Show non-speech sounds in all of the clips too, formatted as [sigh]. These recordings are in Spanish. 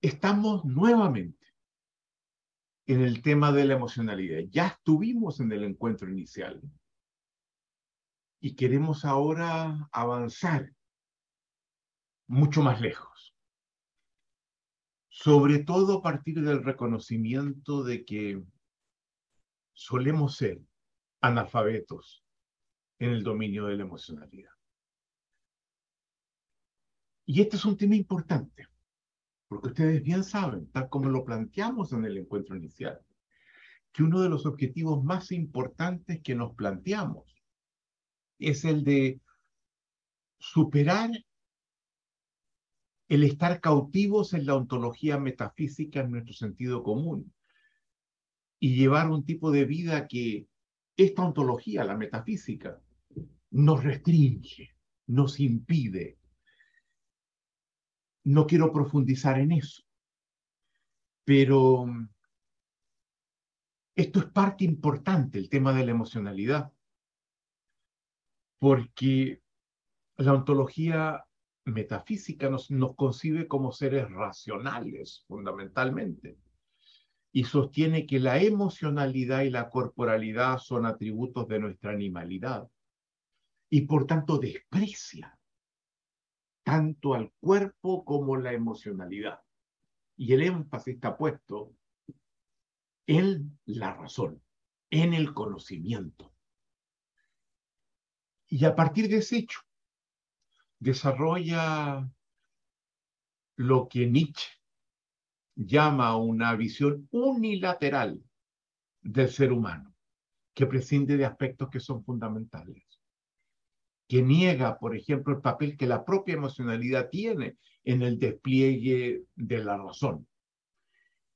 estamos nuevamente en el tema de la emocionalidad. Ya estuvimos en el encuentro inicial y queremos ahora avanzar mucho más lejos. Sobre todo a partir del reconocimiento de que solemos ser analfabetos en el dominio de la emocionalidad. Y este es un tema importante, porque ustedes bien saben, tal como lo planteamos en el encuentro inicial, que uno de los objetivos más importantes que nos planteamos es el de superar el estar cautivos en la ontología metafísica en nuestro sentido común y llevar un tipo de vida que esta ontología, la metafísica, nos restringe, nos impide. No quiero profundizar en eso, pero esto es parte importante, el tema de la emocionalidad, porque la ontología metafísica nos, nos concibe como seres racionales, fundamentalmente, y sostiene que la emocionalidad y la corporalidad son atributos de nuestra animalidad, y por tanto desprecia tanto al cuerpo como la emocionalidad. Y el énfasis está puesto en la razón, en el conocimiento. Y a partir de ese hecho, desarrolla lo que Nietzsche llama una visión unilateral del ser humano, que prescinde de aspectos que son fundamentales, que niega, por ejemplo, el papel que la propia emocionalidad tiene en el despliegue de la razón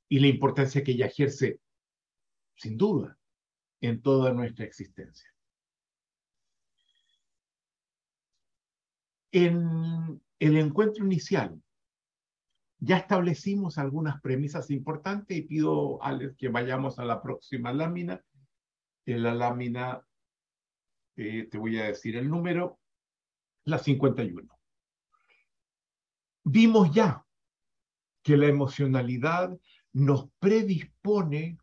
y la importancia que ella ejerce, sin duda, en toda nuestra existencia. En el encuentro inicial ya establecimos algunas premisas importantes y pido a que vayamos a la próxima lámina. En la lámina, eh, te voy a decir el número, la 51. Vimos ya que la emocionalidad nos predispone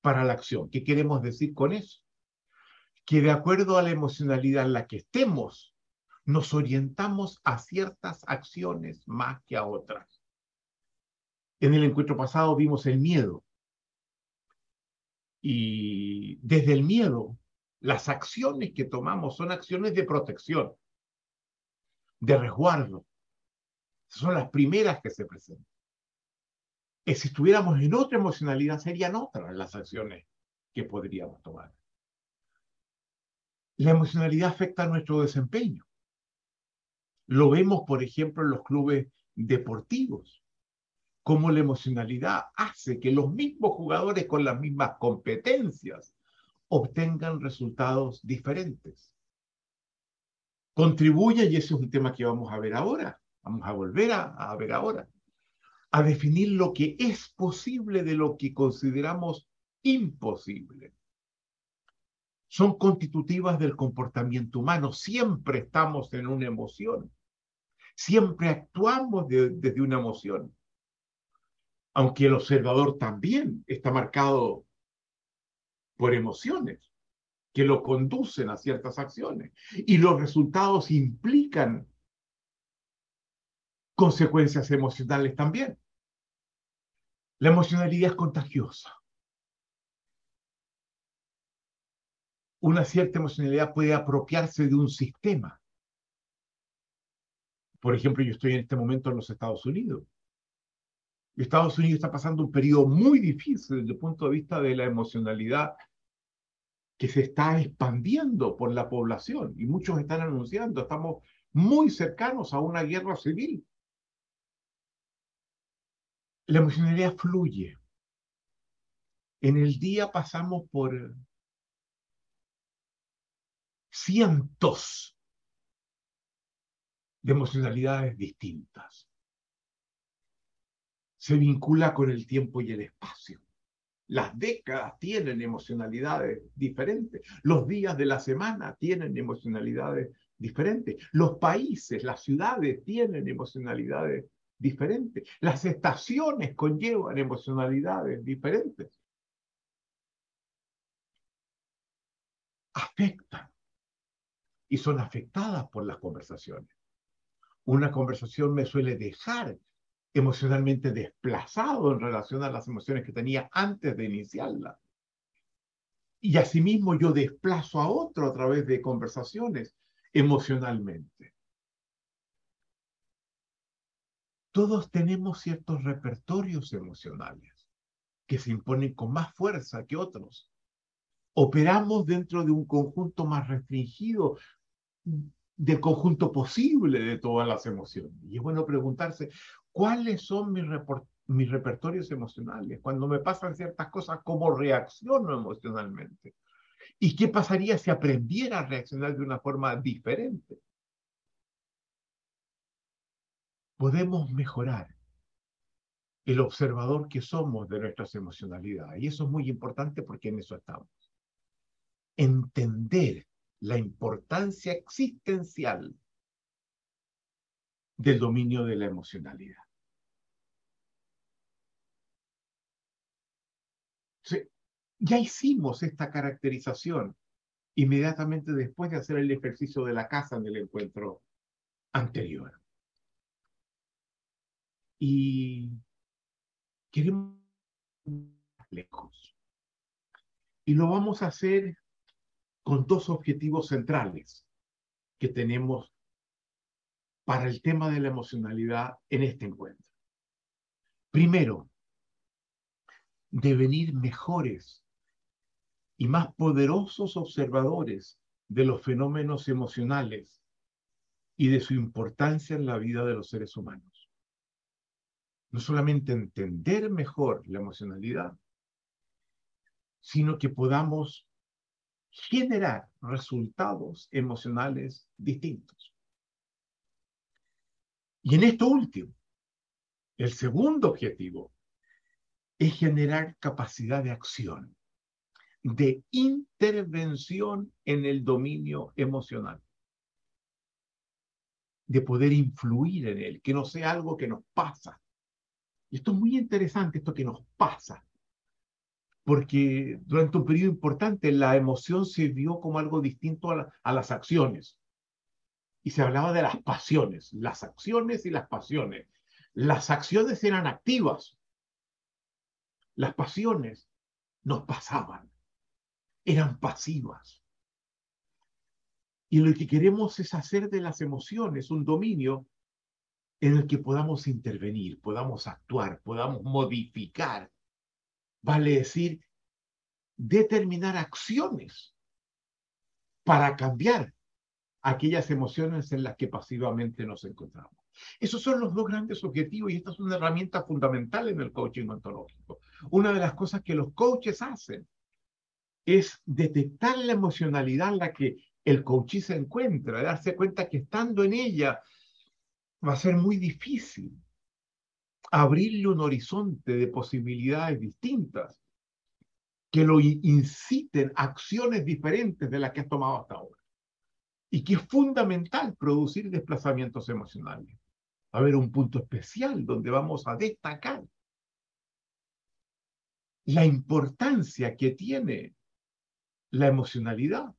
para la acción. ¿Qué queremos decir con eso? Que de acuerdo a la emocionalidad en la que estemos, nos orientamos a ciertas acciones más que a otras. En el encuentro pasado vimos el miedo. Y desde el miedo, las acciones que tomamos son acciones de protección, de resguardo. Son las primeras que se presentan. Y si estuviéramos en otra emocionalidad, serían otras las acciones que podríamos tomar. La emocionalidad afecta a nuestro desempeño. Lo vemos, por ejemplo, en los clubes deportivos, cómo la emocionalidad hace que los mismos jugadores con las mismas competencias obtengan resultados diferentes. Contribuye, y ese es un tema que vamos a ver ahora, vamos a volver a, ver ahora, a definir lo que es posible de lo que consideramos imposible son constitutivas del comportamiento humano. Siempre estamos en una emoción. Siempre actuamos desde una emoción. Aunque el observador también está marcado por emociones que lo conducen a ciertas acciones. Y los resultados implican consecuencias emocionales también. La emocionalidad es contagiosa. Una cierta emocionalidad puede apropiarse de un sistema por ejemplo, yo estoy en este momento en los Estados Unidos. Estados Unidos está pasando un periodo muy difícil desde el punto de vista de la emocionalidad que se está expandiendo por la población y muchos están anunciando, estamos muy cercanos a una guerra civil. La emocionalidad fluye. En el día pasamos por cientos de emocionalidades distintas. Se vincula con el tiempo y el espacio. Las décadas tienen emocionalidades diferentes. Los días de la semana tienen emocionalidades diferentes. Los países, las ciudades tienen emocionalidades diferentes. Las estaciones conllevan emocionalidades diferentes. Afectan y son afectadas por las conversaciones. Una conversación me suele dejar emocionalmente desplazado en relación a las emociones que tenía antes de iniciarla. Y asimismo yo desplazo a otro a través de conversaciones emocionalmente. Todos tenemos ciertos repertorios emocionales que se imponen con más fuerza que otros. Operamos dentro de un conjunto más restringido del conjunto posible de todas las emociones. Y es bueno preguntarse, ¿cuáles son mis, mis repertorios emocionales? Cuando me pasan ciertas cosas, ¿cómo reacciono emocionalmente? ¿Y qué pasaría si aprendiera a reaccionar de una forma diferente? Podemos mejorar el observador que somos de nuestras emocionalidades. Y eso es muy importante porque en eso estamos. Entender la importancia existencial del dominio de la emocionalidad. ya hicimos esta caracterización inmediatamente después de hacer el ejercicio de la casa en el encuentro anterior. Y queremos lejos. Y lo vamos a hacer con dos objetivos centrales que tenemos para el tema de la emocionalidad en este encuentro. Primero, devenir mejores y más poderosos observadores de los fenómenos emocionales y de su importancia en la vida de los seres humanos. No solamente entender mejor la emocionalidad, sino que podamos generar resultados emocionales distintos. Y en esto último, el segundo objetivo es generar capacidad de acción, de intervención en el dominio emocional, de poder influir en él, que no sea algo que nos pasa. Y esto es muy interesante, esto que nos pasa, porque durante un periodo importante la emoción se vio como algo distinto a, a las acciones. Y se hablaba de las pasiones, las acciones y las pasiones. Las acciones eran activas, las pasiones nos pasaban, eran pasivas. Y lo que queremos es hacer de las emociones un dominio en el que podamos intervenir, podamos actuar, podamos modificar vale decir determinar acciones para cambiar aquellas emociones en las que pasivamente nos encontramos. Esos son los dos grandes objetivos y esta es una herramienta fundamental en el coaching ontológico. Una de las cosas que los coaches hacen es detectar la emocionalidad en la que el coach se encuentra, darse cuenta que estando en ella va a ser muy difícil abrirle un horizonte de posibilidades distintas que lo inciten a acciones diferentes de las que has tomado hasta ahora. Y que es fundamental producir desplazamientos emocionales. Va a haber un punto especial donde vamos a destacar la importancia que tiene la emocionalidad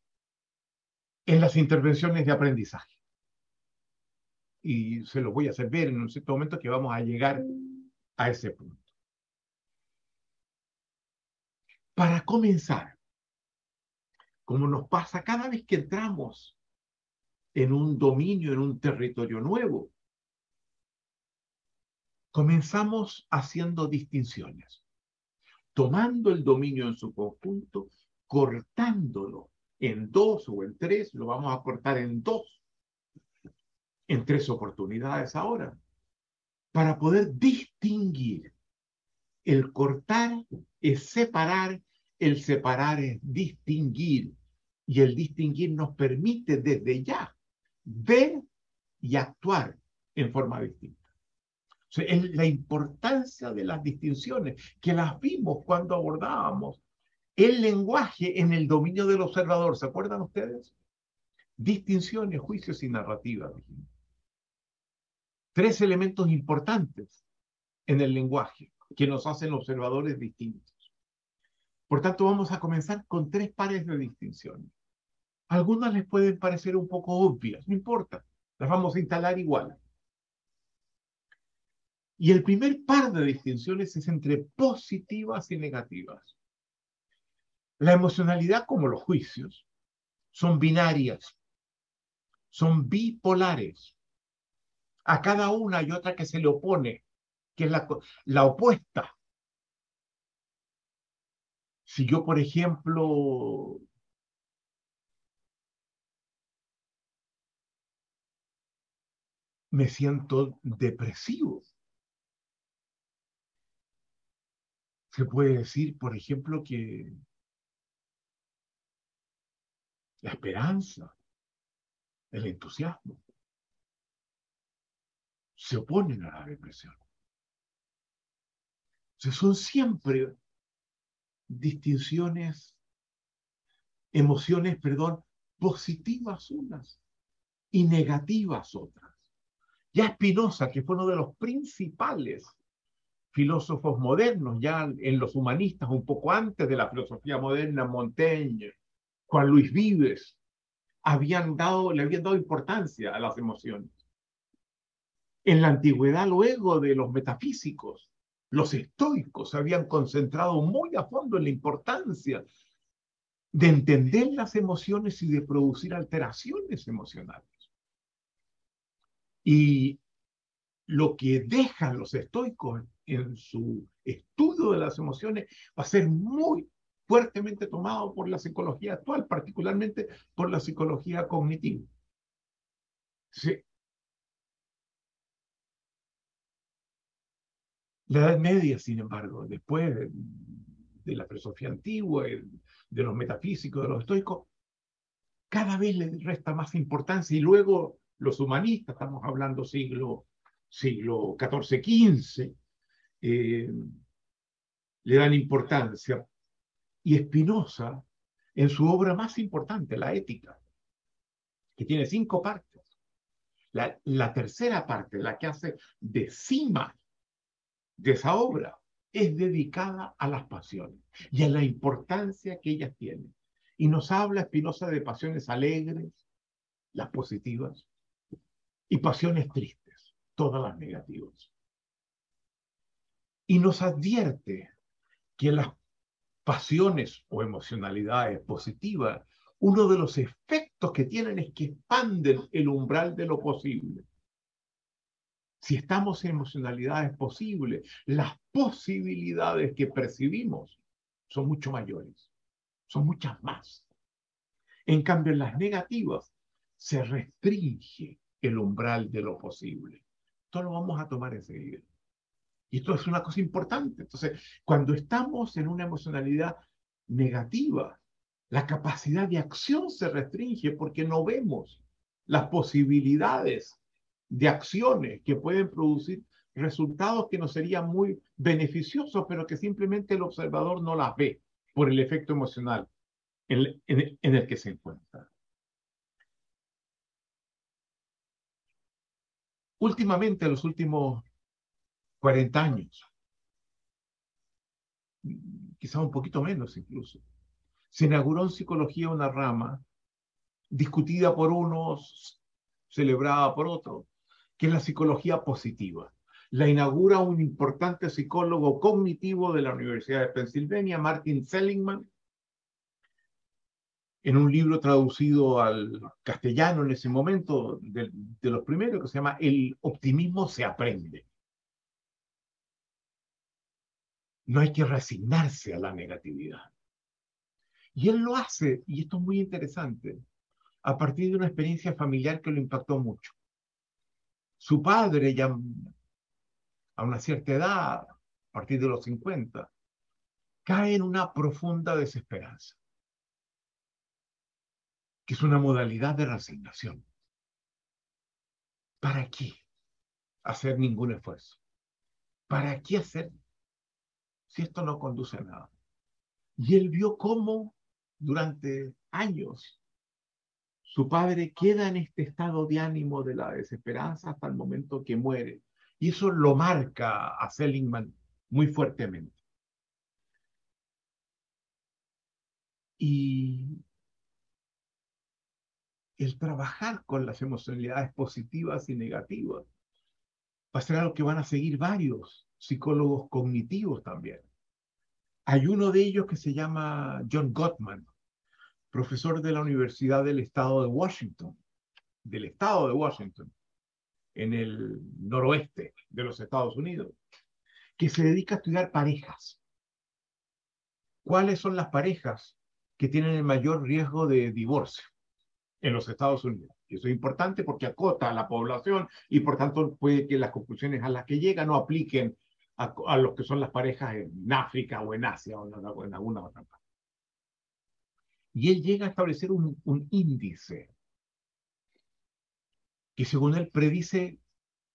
en las intervenciones de aprendizaje y se lo voy a hacer ver en un cierto momento que vamos a llegar a ese punto. Para comenzar, como nos pasa cada vez que entramos en un dominio, en un territorio nuevo, comenzamos haciendo distinciones, tomando el dominio en su conjunto, cortándolo en dos o en tres, lo vamos a cortar en dos en tres oportunidades ahora, para poder distinguir. El cortar es separar, el separar es distinguir, y el distinguir nos permite desde ya ver y actuar en forma distinta. Es la importancia de las distinciones, que las vimos cuando abordábamos el lenguaje en el dominio del observador. ¿Se acuerdan ustedes? Distinciones, juicios y narrativas. tres elementos importantes en el lenguaje que nos hacen observadores distintos. Por tanto, vamos a comenzar con tres pares de distinciones. Algunas les pueden parecer un poco obvias, no importa, las vamos a instalar igual. Y el primer par de distinciones es entre positivas y negativas. La emocionalidad, como los juicios, son binarias, son bipolares. A cada una hay otra que se le opone, que es la, la opuesta. Si yo, por ejemplo, me siento depresivo, se puede decir, por ejemplo, que la esperanza, el entusiasmo, se oponen a la depresión. O son siempre distinciones, emociones, perdón, positivas unas y negativas otras. Ya Spinoza, que fue uno de los principales filósofos modernos, ya en los humanistas, un poco antes de la filosofía moderna, Montaigne, Juan Luis Vives, habían dado, le habían dado importancia a las emociones. En la antigüedad, luego de los metafísicos, los estoicos se habían concentrado muy a fondo en la importancia de entender las emociones y de producir alteraciones emocionales. Y lo que dejan los estoicos en su estudio de las emociones va a ser muy fuertemente tomado por la psicología actual, particularmente por la psicología cognitiva. La Edad Media, sin embargo, después de, la filosofía antigua, de los metafísicos, de los estoicos, cada vez le resta más importancia y luego los humanistas, estamos hablando siglo, siglo XIV, XV, eh, le dan importancia. Y Spinoza, en su obra más importante, La Ética, que tiene cinco partes, la, la tercera parte, la que hace de cima de esa obra, es dedicada a las pasiones y a la importancia que ellas tienen. Y nos habla Spinoza de pasiones alegres, las positivas, y pasiones tristes, todas las negativas y nos advierte que las pasiones o emocionalidades positivas, uno de los efectos que tienen es que expanden el umbral de lo posible. Si estamos en emocionalidades posibles, las posibilidades que percibimos son mucho mayores, son muchas más. En cambio, en las negativas se restringe el umbral de lo posible. Esto lo vamos a tomar enseguida. Y esto es una cosa importante. Entonces, cuando estamos en una emocionalidad negativa, la capacidad de acción se restringe porque no vemos las posibilidades de acciones que pueden producir resultados que nos serían muy beneficiosos, pero que simplemente el observador no las ve por el efecto emocional en, en el que se encuentra. Últimamente, los últimos 40 años, quizá un poquito menos incluso. Se inauguró en psicología una rama discutida por unos, celebrada por otros, que es la psicología positiva. La inaugura un importante psicólogo cognitivo de la Universidad de Pensilvania, Martin Seligman, en un libro traducido al castellano en ese momento, de, de los primeros, que se llama El optimismo se aprende. No hay que resignarse a la negatividad. Y él lo hace, y esto es muy interesante, a partir de una experiencia familiar que lo impactó mucho. Su padre, ya a una cierta edad, a partir de los 50, cae en una profunda desesperanza, que es una modalidad de resignación. ¿Para qué hacer ningún esfuerzo? ¿Para qué hacer si esto no conduce a nada? Y él vio cómo durante años su padre queda en este estado de ánimo de la desesperanza hasta el momento que muere. Y eso lo marca a Seligman muy fuertemente. Y el trabajar con las emocionalidades positivas y negativas va a ser algo que van a seguir varios psicólogos cognitivos también. Hay uno de ellos que se llama John Gottman, profesor de la Universidad del Estado de Washington, del Estado de Washington, en el noroeste de los Estados Unidos, que se dedica a estudiar parejas. ¿Cuáles son las parejas que tienen el mayor riesgo de divorcio en los Estados Unidos? Y eso es importante porque acota a la población y por tanto puede que las conclusiones a las que llega no apliquen a, a los que son las parejas en África o en Asia o en, alguna otra parte. Y él llega a establecer un, un índice que según él predice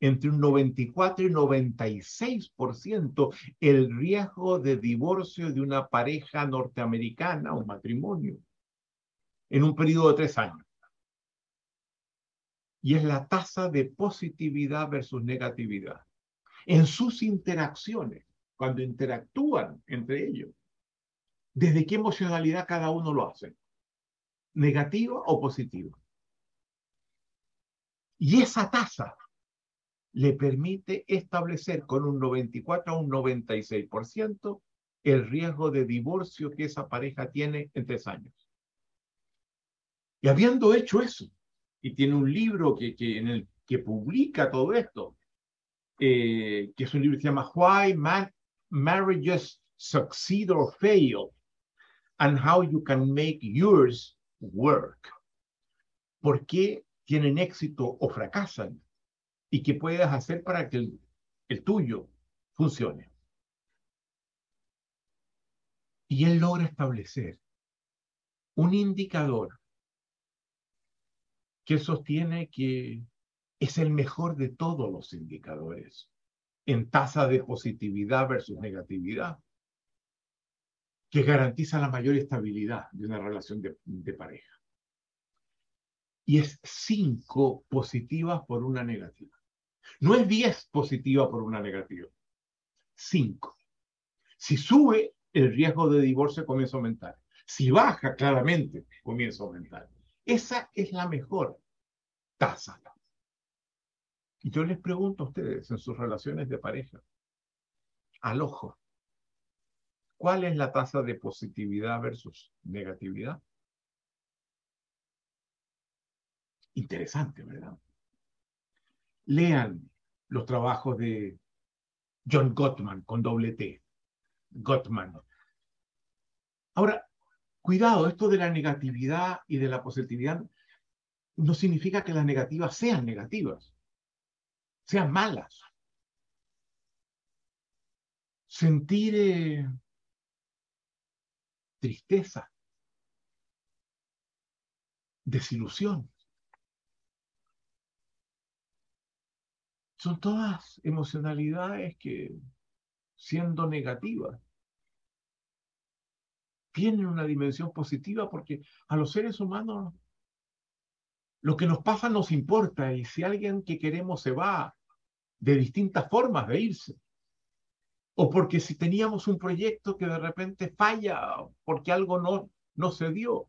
entre un 94 y 96% el riesgo de divorcio de una pareja norteamericana o matrimonio en un periodo de tres años. Y es la tasa de positividad versus negatividad en sus interacciones, cuando interactúan entre ellos. ¿Desde qué emocionalidad cada uno lo hace? ¿Negativa o positiva? Y esa tasa le permite establecer con un 94 a un 96% el riesgo de divorcio que esa pareja tiene en tres años. Y habiendo hecho eso, y tiene un libro que, que en el que publica todo esto, eh, que es un libro que se llama Why Marriages Succeed or Fail and How You Can Make Yours Work. ¿Por qué tienen éxito o fracasan? ¿Y qué puedes hacer para que el tuyo funcione? Y él logra establecer un indicador que sostiene que es el mejor de todos los indicadores en tasa de positividad versus negatividad, que garantiza la mayor estabilidad de una relación de, pareja. Y es 5 positivas por una negativa. No es 10 positivas por una negativa. 5. Si sube, el riesgo de divorcio comienza a aumentar. Si baja, claramente comienza a aumentar. Esa es la mejor tasa. Y yo les pregunto a ustedes en sus relaciones de pareja, al ojo, ¿cuál es la tasa de positividad versus negatividad? Interesante, ¿verdad? Lean los trabajos de John Gottman con doble T. Gottman. Ahora, cuidado, esto de la negatividad y de la positividad no significa que las negativas sean negativas sean malas. Sentir eh, tristeza, desilusión. Son todas emocionalidades que, siendo negativas, tienen una dimensión positiva porque a los seres humanos lo que nos pasa nos importa y si alguien que queremos se va de distintas formas de irse, o porque si teníamos un proyecto que de repente falla porque algo no, no se dio,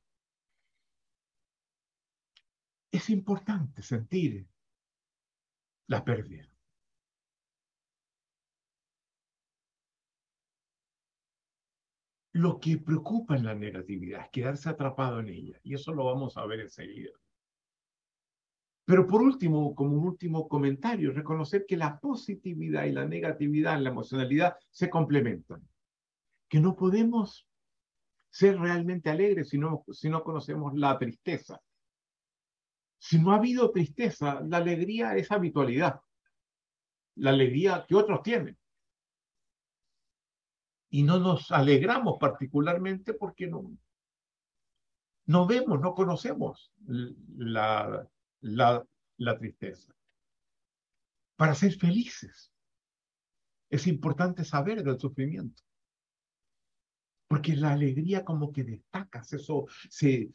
es importante sentir la pérdida. Lo que preocupa en la negatividad es quedarse atrapado en ella, y eso lo vamos a ver enseguida. Pero por último, como un último comentario, reconocer que la positividad y la negatividad en la emocionalidad se complementan. Que no podemos ser realmente alegres si no, si no conocemos la tristeza. Si no ha habido tristeza, la alegría es habitualidad. La alegría que otros tienen. Y no nos alegramos particularmente porque no, no vemos, no conocemos la, la, tristeza. Para ser felices es importante saber del sufrimiento. Porque la alegría como que destacas, eso se,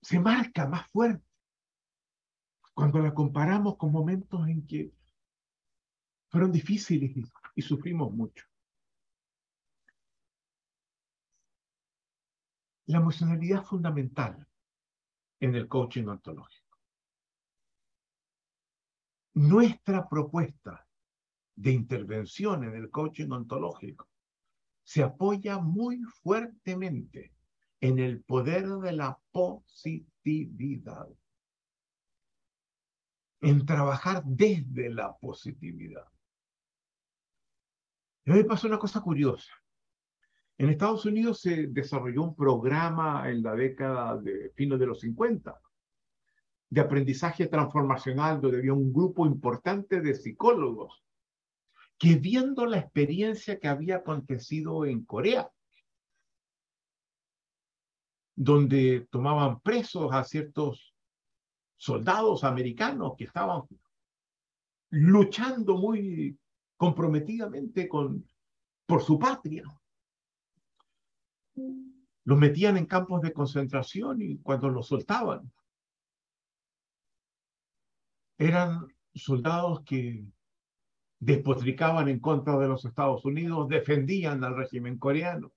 se marca más fuerte cuando la comparamos con momentos en que fueron difíciles y, sufrimos mucho. La emocionalidad es fundamental en el coaching ontológico. Nuestra propuesta de intervención en el coaching ontológico se apoya muy fuertemente en el poder de la positividad, en trabajar desde la positividad. Y me pasó una cosa curiosa. En Estados Unidos se desarrolló un programa en la década de fines de los 50 de aprendizaje transformacional donde había un grupo importante de psicólogos que viendo la experiencia que había acontecido en Corea, donde tomaban presos a ciertos soldados americanos que estaban luchando muy comprometidamente por su patria. Los metían en campos de concentración y cuando los soltaban, eran soldados que despotricaban en contra de los Estados Unidos, defendían al régimen coreano.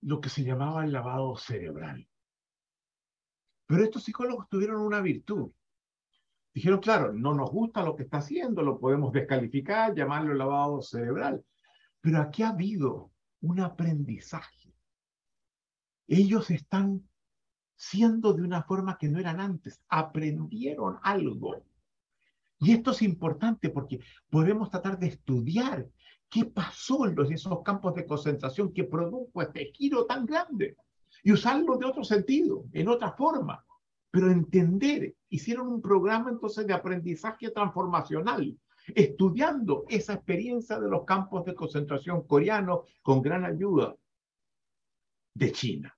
Lo que se llamaba el lavado cerebral. Pero estos psicólogos tuvieron una virtud. Dijeron, claro, no nos gusta lo que está haciendo, lo podemos descalificar, llamarlo lavado cerebral. Pero aquí ha habido un aprendizaje. Ellos están siendo de una forma que no eran antes. Aprendieron algo. Y esto es importante porque podemos tratar de estudiar qué pasó en esos campos de concentración que produjo este giro tan grande y usarlo de otro sentido, en otra forma. Pero entender, hicieron un programa entonces de aprendizaje transformacional, estudiando esa experiencia de los campos de concentración coreanos con gran ayuda de China.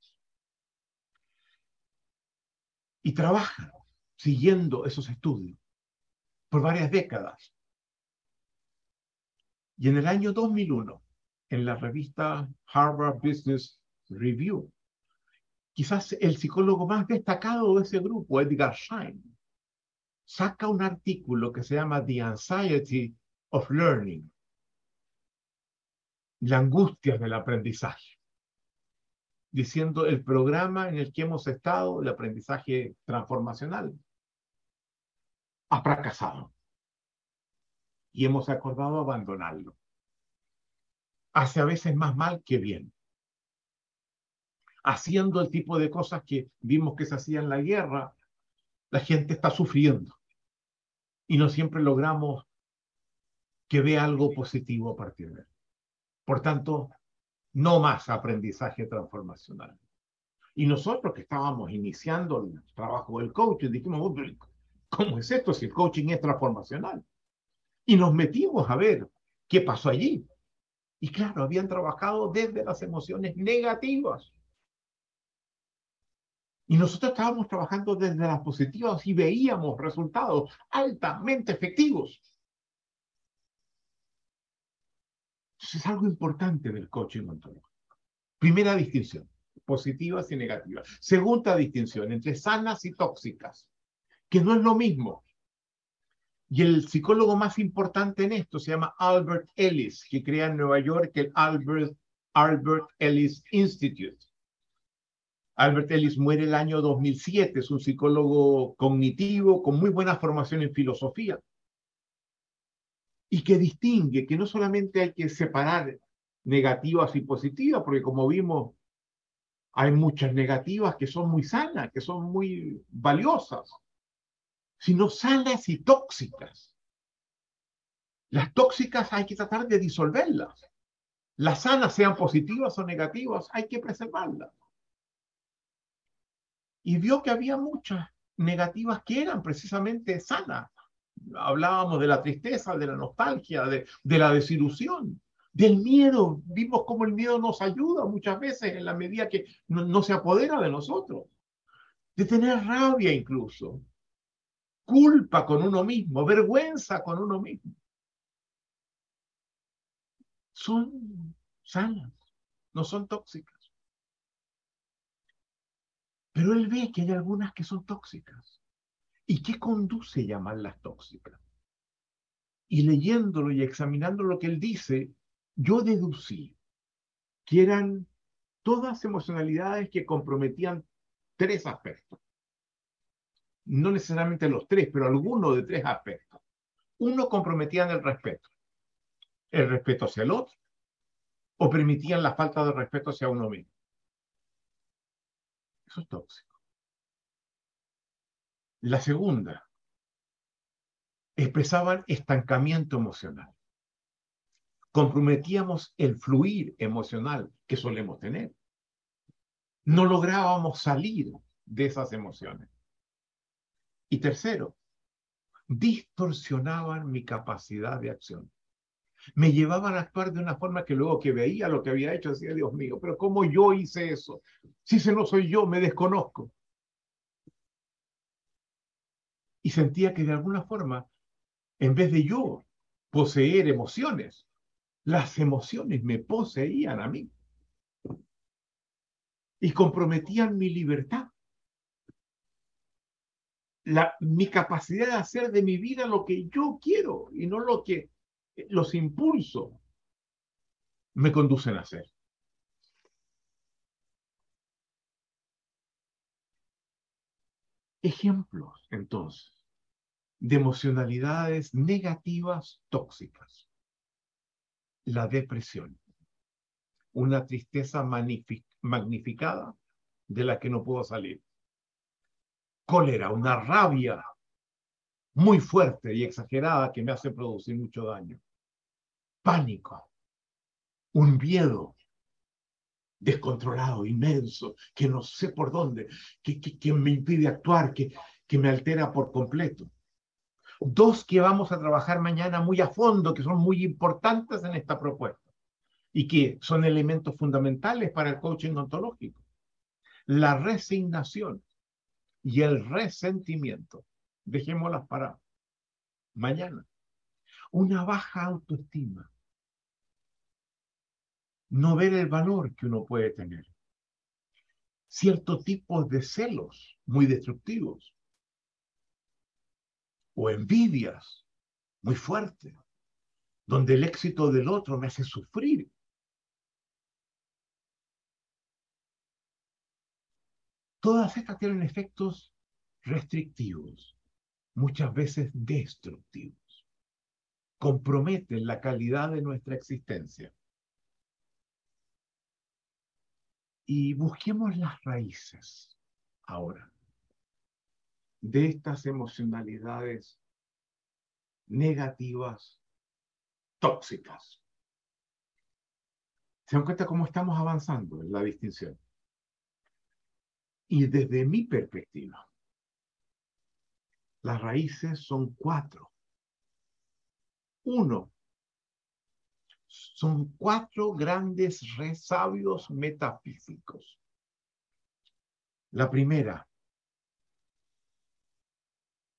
Y trabajan siguiendo esos estudios por varias décadas. Y en el año 2001, en la revista Harvard Business Review, quizás el psicólogo más destacado de ese grupo, Edgar Schein, saca un artículo que se llama The Anxiety of Learning, la angustia del aprendizaje, diciendo el programa en el que hemos estado, el aprendizaje transformacional, ha fracasado y hemos acordado abandonarlo. Hace a veces más mal que bien. Haciendo el tipo de cosas que vimos que se hacía en la guerra, la gente está sufriendo y no siempre logramos que vea algo positivo a partir de él. Por tanto, no más aprendizaje transformacional. Y nosotros que estábamos iniciando el trabajo del coach, dijimos, ¿cómo es esto si el coaching es transformacional? Y nos metimos a ver qué pasó allí. Y claro, habían trabajado desde las emociones negativas. Y nosotros estábamos trabajando desde las positivas y veíamos resultados altamente efectivos. Entonces es algo importante del coaching ontológico. Primera distinción, positivas y negativas. Segunda distinción, entre sanas y tóxicas que no es lo mismo. Y el psicólogo más importante en esto se llama Albert Ellis, que crea en Nueva York el Albert, Albert Ellis Institute. Albert Ellis muere el año 2007, es un psicólogo cognitivo con muy buena formación en filosofía y que distingue que no solamente hay que separar negativas y positivas, porque como vimos, hay muchas negativas que son muy sanas, que son muy valiosas, sino sanas y tóxicas. Las tóxicas hay que tratar de disolverlas. Las sanas, sean positivas o negativas, hay que preservarlas. Y vio que había muchas negativas que eran precisamente sanas. Hablábamos de la tristeza, de la nostalgia, de, la desilusión, del miedo. Vimos cómo el miedo nos ayuda muchas veces en la medida que no se apodera de nosotros. De tener rabia incluso, culpa con uno mismo, vergüenza con uno mismo. Son sanas, no son tóxicas. Pero él ve que hay algunas que son tóxicas. ¿Y qué conduce a llamarlas tóxicas? Y leyéndolo y examinando lo que él dice, yo deducí que eran todas emocionalidades que comprometían tres aspectos. No necesariamente los tres, pero algunos de tres aspectos. Uno comprometían el respeto. El respeto hacia el otro. O permitían la falta de respeto hacia uno mismo. Eso es tóxico. La segunda, expresaban estancamiento emocional. Comprometíamos el fluir emocional que solemos tener. No lográbamos salir de esas emociones. Y tercero, distorsionaban mi capacidad de acción. Me llevaban a actuar de una forma que luego que veía lo que había hecho decía, Dios mío, pero ¿cómo yo hice eso? Si ese no soy yo, me desconozco. Y sentía que de alguna forma, en vez de yo poseer emociones, las emociones me poseían a mí y comprometían mi libertad. La, mi capacidad de hacer de mi vida lo que yo quiero y no lo que los impulsos me conducen a hacer. Ejemplos, entonces, de emocionalidades negativas tóxicas. La depresión, una tristeza magnificada de la que no puedo salir. Cólera, una rabia muy fuerte y exagerada que me hace producir mucho daño. Pánico, un miedo descontrolado, inmenso, que no sé por dónde, que, que, me impide actuar, que, que me altera por completo. Dos que vamos a trabajar mañana muy a fondo, que son muy importantes en esta propuesta y que son elementos fundamentales para el coaching ontológico. La resignación y el resentimiento. Dejémoslas para mañana. Una baja autoestima. No ver el valor que uno puede tener. Ciertos tipos de celos muy destructivos. O envidias muy fuertes, donde el éxito del otro me hace sufrir Todas estas tienen efectos restrictivos, muchas veces destructivos. Comprometen la calidad de nuestra existencia. Y busquemos las raíces ahora de estas emocionalidades negativas, tóxicas. ¿Se dan cuenta cómo estamos avanzando en la distinción? Y desde mi perspectiva, las raíces son cuatro. Uno, son cuatro grandes resabios metafísicos. La primera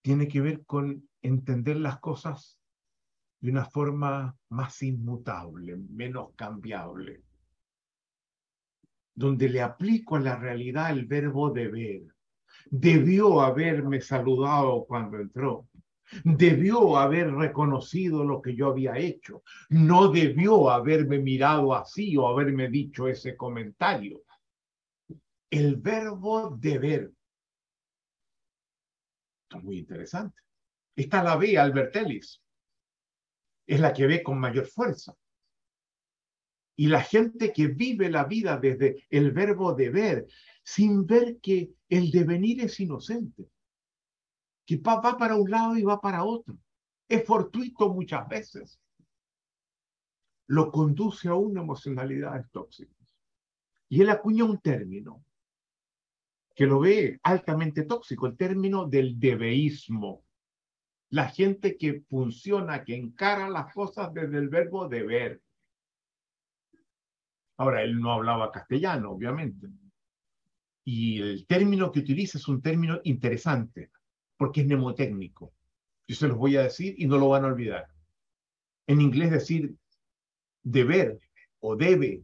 tiene que ver con entender las cosas de una forma más inmutable, menos cambiable donde le aplico a la realidad el verbo deber. Debió haberme saludado cuando entró. Debió haber reconocido lo que yo había hecho. No debió haberme mirado así o haberme dicho ese comentario. El verbo deber. Esto es muy interesante. Esta la ve Albert Ellis. Es la que ve con mayor fuerza. Y la gente que vive la vida desde el verbo deber, sin ver que el devenir es inocente, que va, para un lado y va para otro, es fortuito muchas veces, lo conduce a una emocionalidad tóxica. Y él acuña un término que lo ve altamente tóxico, el término del debeísmo. La gente que funciona, que encara las cosas desde el verbo deber. Ahora, él no hablaba castellano, obviamente. Y el término que utiliza es un término interesante, porque es mnemotécnico. Yo se los voy a decir y no lo van a olvidar. En inglés decir deber o debe,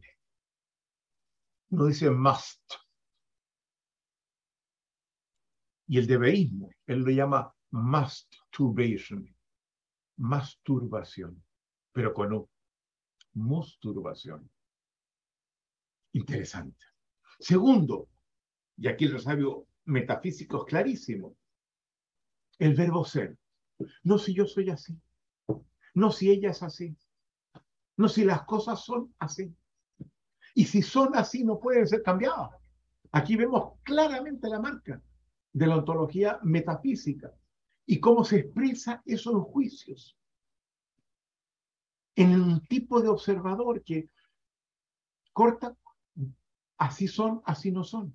no dice must. y el debeísmo. Él lo llama masturbation, masturbación, pero con U, masturbación. Interesante. Segundo, y aquí el sabio metafísico es clarísimo, el verbo ser. No si yo soy así, no si ella es así, no si las cosas son así. Y si son así, no pueden ser cambiadas. Aquí vemos claramente la marca de la ontología metafísica y cómo se expresa esos juicios en un tipo de observador que corta, así son, así no son.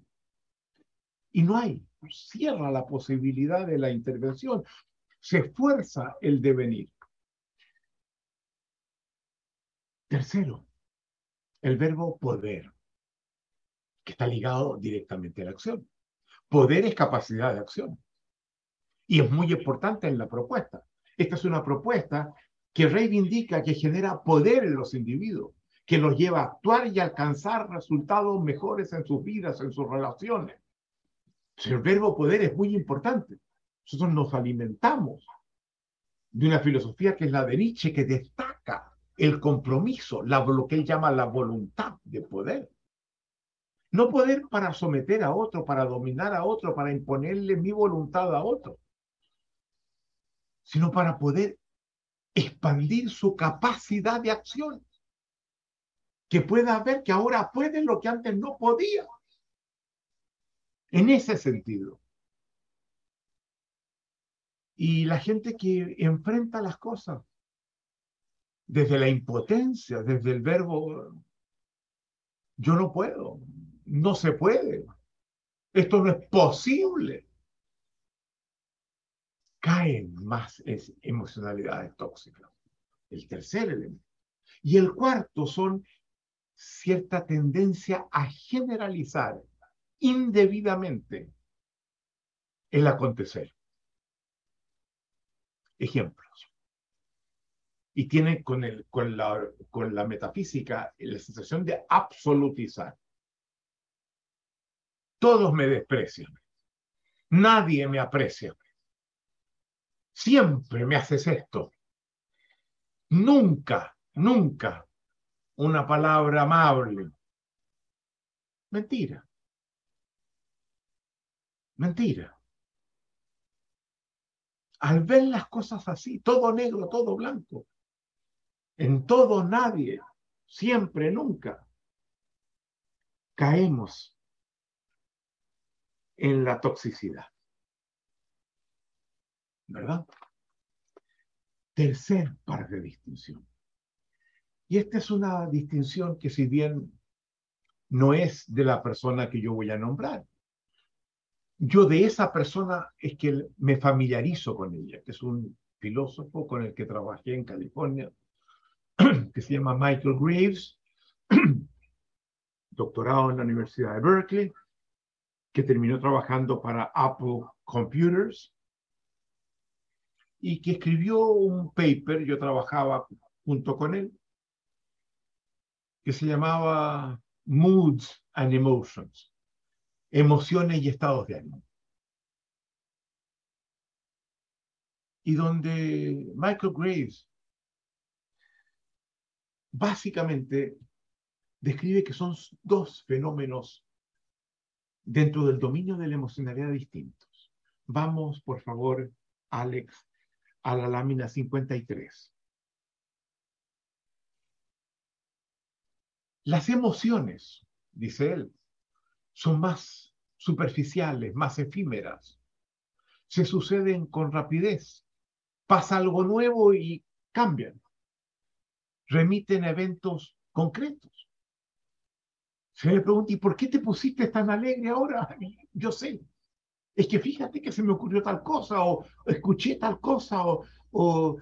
Y no hay, cierra la posibilidad de la intervención, se esfuerza el devenir. Tercero, el verbo poder, que está ligado directamente a la acción. Poder es capacidad de acción. Y es muy importante en la propuesta. Esta es una propuesta que reivindica, que genera poder en los individuos, que los lleva a actuar y alcanzar resultados mejores en sus vidas, en sus relaciones. El verbo poder es muy importante. Nosotros nos alimentamos de una filosofía que es la de Nietzsche, que destaca el compromiso, lo que él llama la voluntad de poder. No poder para someter a otro, para dominar a otro, para imponerle mi voluntad a otro, sino para poder expandir su capacidad de acción. Que pueda ver que ahora puede lo que antes no podía. En ese sentido. Y la gente que enfrenta las cosas desde la impotencia, desde el verbo, yo no puedo, no se puede, esto no es posible. Caen más emocionalidades tóxicas. El tercer elemento. Y el cuarto son cierta tendencia a generalizar indebidamente el acontecer. Ejemplos y tiene con, el, con, la, con la metafísica la sensación de absolutizar. Todos me desprecian. Nadie me aprecia. Siempre me haces esto. Nunca, nunca una palabra amable. Mentira. Mentira. Al ver las cosas así, todo negro, todo blanco, en todo nadie, siempre, nunca, caemos en la toxicidad. ¿Verdad? Tercer par de distinción. Y esta es una distinción que si bien no es de la persona que yo voy a nombrar, yo de esa persona es que me familiarizo con ella, que es un filósofo con el que trabajé en California [clears throat] que se llama Michael Greaves, [clears throat] doctorado en la Universidad de Berkeley, que terminó trabajando para Apple Computers y que escribió un paper, yo trabajaba junto con él, que se llamaba Moods and Emotions, emociones y estados de ánimo. Y donde Michael Graves básicamente describe que son dos fenómenos dentro del dominio de la emocionalidad distintos. Vamos, por favor, Alex, a la lámina 53. Las emociones, dice él, son más superficiales, más efímeras. Se suceden con rapidez. Pasa algo nuevo y cambian remiten eventos concretos. Se me pregunta, ¿y por qué te pusiste tan alegre ahora? [laughs] Yo sé, es que fíjate que se me ocurrió tal cosa, o escuché tal cosa, o, o,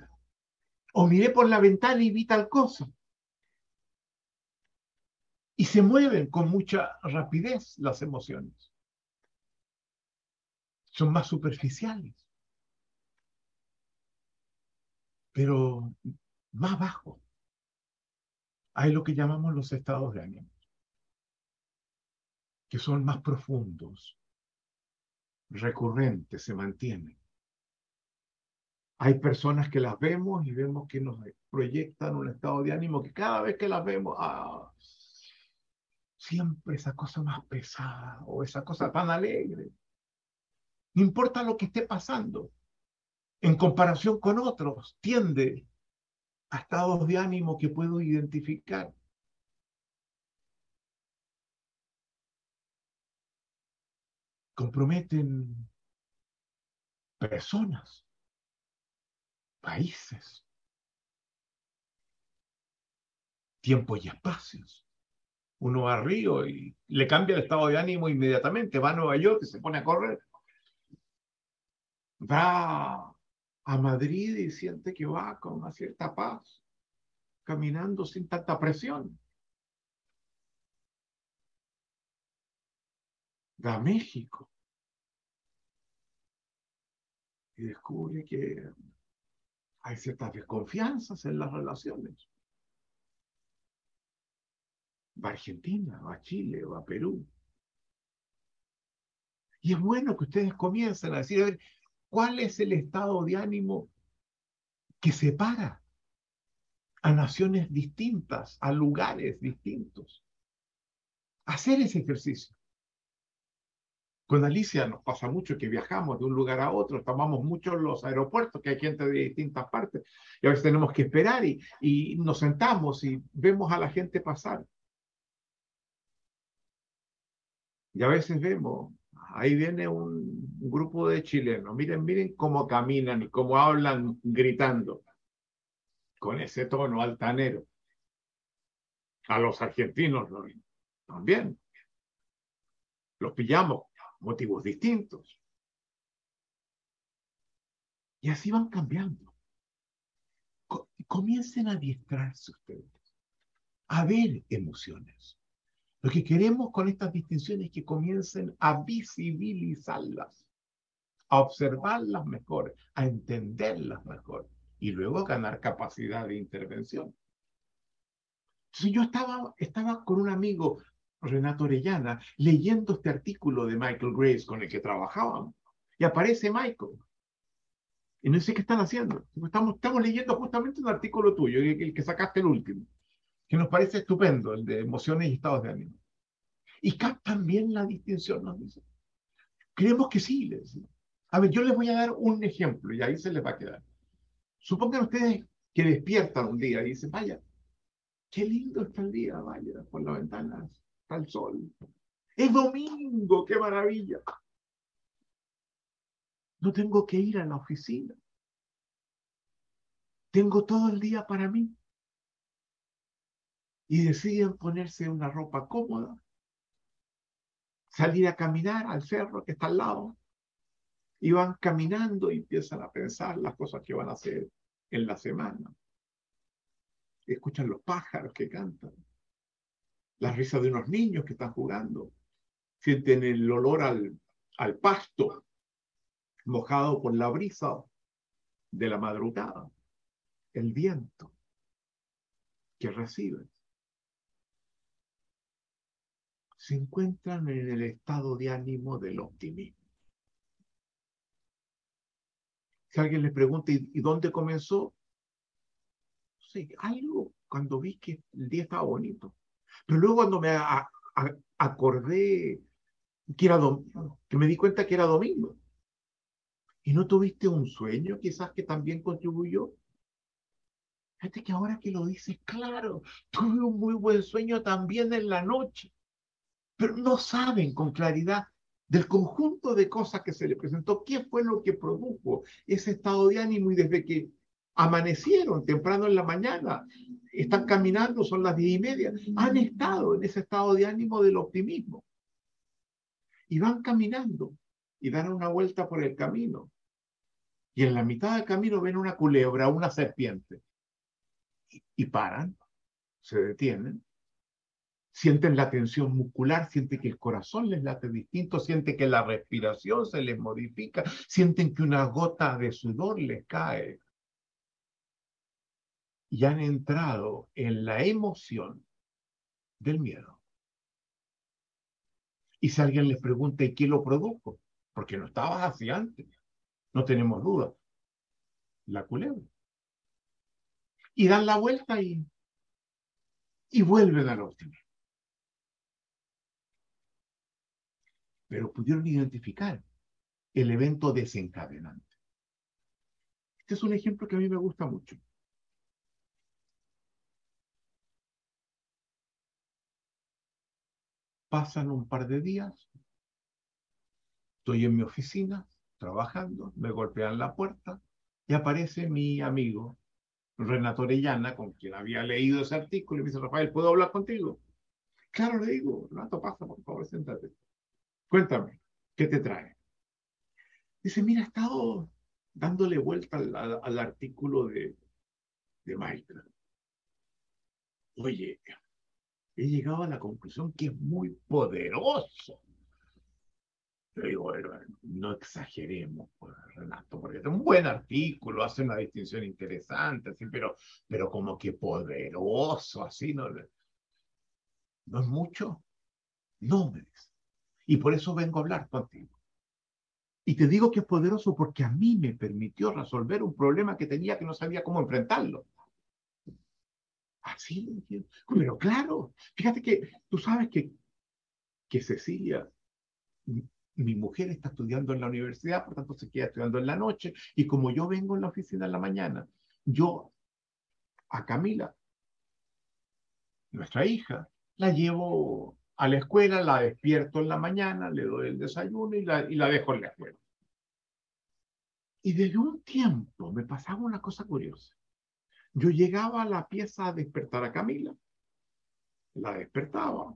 o miré por la ventana y vi tal cosa. Y se mueven con mucha rapidez las emociones. Son más superficiales. Pero más bajo hay lo que llamamos los estados de ánimo, que son más profundos, recurrente, se mantiene. Hay personas que las vemos y vemos que nos proyectan un estado de ánimo que cada vez que las vemos, ah, siempre esa cosa más pesada o esa cosa tan alegre. No importa lo que esté pasando, en comparación con otros, tiende a estados de ánimo que puedo identificar. Comprometen personas, países, tiempos y espacios. Uno va Río y le cambia el estado de ánimo inmediatamente, va a Nueva York y se pone a correr. Va a Madrid y siente que va con una cierta paz, caminando sin tanta presión. Va a México y descubre que hay ciertas desconfianzas en las relaciones. Va a Argentina, a Chile, va a Perú. Y es bueno que ustedes comiencen a decir, a ver, ¿cuál es el estado de ánimo que separa a naciones distintas, a lugares distintos? Hacer ese ejercicio. Con Alicia nos pasa mucho que viajamos de un lugar a otro, tomamos mucho los aeropuertos, que hay gente de distintas partes, y a veces tenemos que esperar y, y nos sentamos y vemos a la gente pasar. Y a veces vemos, ahí viene un, grupo de chilenos, miren, miren cómo caminan y cómo hablan gritando, con ese tono altanero. A los argentinos también. Los pillamos motivos distintos. Y así van cambiando. Comiencen a distraerse ustedes, a ver emociones. Lo que queremos con estas distinciones es que comiencen a visibilizarlas, a observarlas mejor, a entenderlas mejor y luego ganar capacidad de intervención. Entonces yo estaba, estaba con un amigo Renato Orellana, leyendo este artículo de Michael Grace con el que trabajábamos. Y aparece Michael. Y no sé qué están haciendo. Estamos, estamos leyendo justamente un artículo tuyo, el, que sacaste el último, que nos parece estupendo, el de emociones y estados de ánimo. Y captan bien la distinción, nos dice. Creemos que sí, les A ver, yo les voy a dar un ejemplo y ahí se les va a quedar. Supongan ustedes que despiertan un día y dicen, vaya, qué lindo está el día, vaya, por las ventanas al sol. Es domingo, qué maravilla. No tengo que ir a la oficina. Tengo todo el día para mí. Y deciden ponerse una ropa cómoda, salir a caminar al cerro que está al lado. Y van caminando y empiezan a pensar las cosas que van a hacer en la semana. Escuchan los pájaros que cantan la risa de unos niños que están jugando, sienten el olor al, al pasto mojado por la brisa de la madrugada, el viento que reciben. Se encuentran en el estado de ánimo del optimismo. Si alguien les pregunta, ¿y dónde comenzó? Sí, algo cuando vi que el día estaba bonito. Pero luego cuando me acordé que, era que me di cuenta que era domingo, ¿y no tuviste un sueño quizás que también contribuyó? Fíjate que ahora que lo dices, claro, tuve un muy buen sueño también en la noche, pero no saben con claridad del conjunto de cosas que se le presentó, qué fue lo que produjo ese estado de ánimo y desde que amanecieron temprano en la mañana están caminando, son las diez y media, han estado en ese estado de ánimo del optimismo. Y van caminando y dan una vuelta por el camino. Y en la mitad del camino ven una culebra, una serpiente. Y, paran, se detienen, sienten la tensión muscular, sienten que el corazón les late distinto, sienten que la respiración se les modifica, sienten que una gota de sudor les cae y han entrado en la emoción del miedo. Y si alguien les pregunta, ¿y qué lo produjo? porque no estabas así antes. No tenemos duda. La culebra. Y dan la vuelta y, y vuelven a la Pero pudieron identificar el evento desencadenante. Este es un ejemplo que a mí me gusta mucho. Pasan un par de días, estoy en mi oficina trabajando, me golpean la puerta y aparece mi amigo Renato Orellana, con quien había leído ese artículo, y me dice, Rafael, ¿puedo hablar contigo? Claro, le digo, Renato, pasa, por favor, siéntate. Cuéntame, ¿qué te trae? Dice, mira, he estado dándole vuelta al, artículo de, de Michael. Oye, he llegado a la conclusión que es muy poderoso. Yo digo, no exageremos, pues, Renato, porque es un buen artículo, hace una distinción interesante, así, pero, pero como que poderoso, así, ¿no? ¿No es mucho? No, me dice. Y por eso vengo a hablar contigo. Y te digo que es poderoso porque a mí me permitió resolver un problema que tenía que no sabía cómo enfrentarlo. Así, pero claro, fíjate que tú sabes que, que Cecilia, mi, mujer está estudiando en la universidad, por tanto se queda estudiando en la noche, y como yo vengo en la oficina en la mañana, yo a Camila, nuestra hija, la llevo a la escuela, la despierto en la mañana, le doy el desayuno y la, y la dejo en la escuela. Y desde un tiempo me pasaba una cosa curiosa. Yo llegaba a la pieza a despertar a Camila, la despertaba,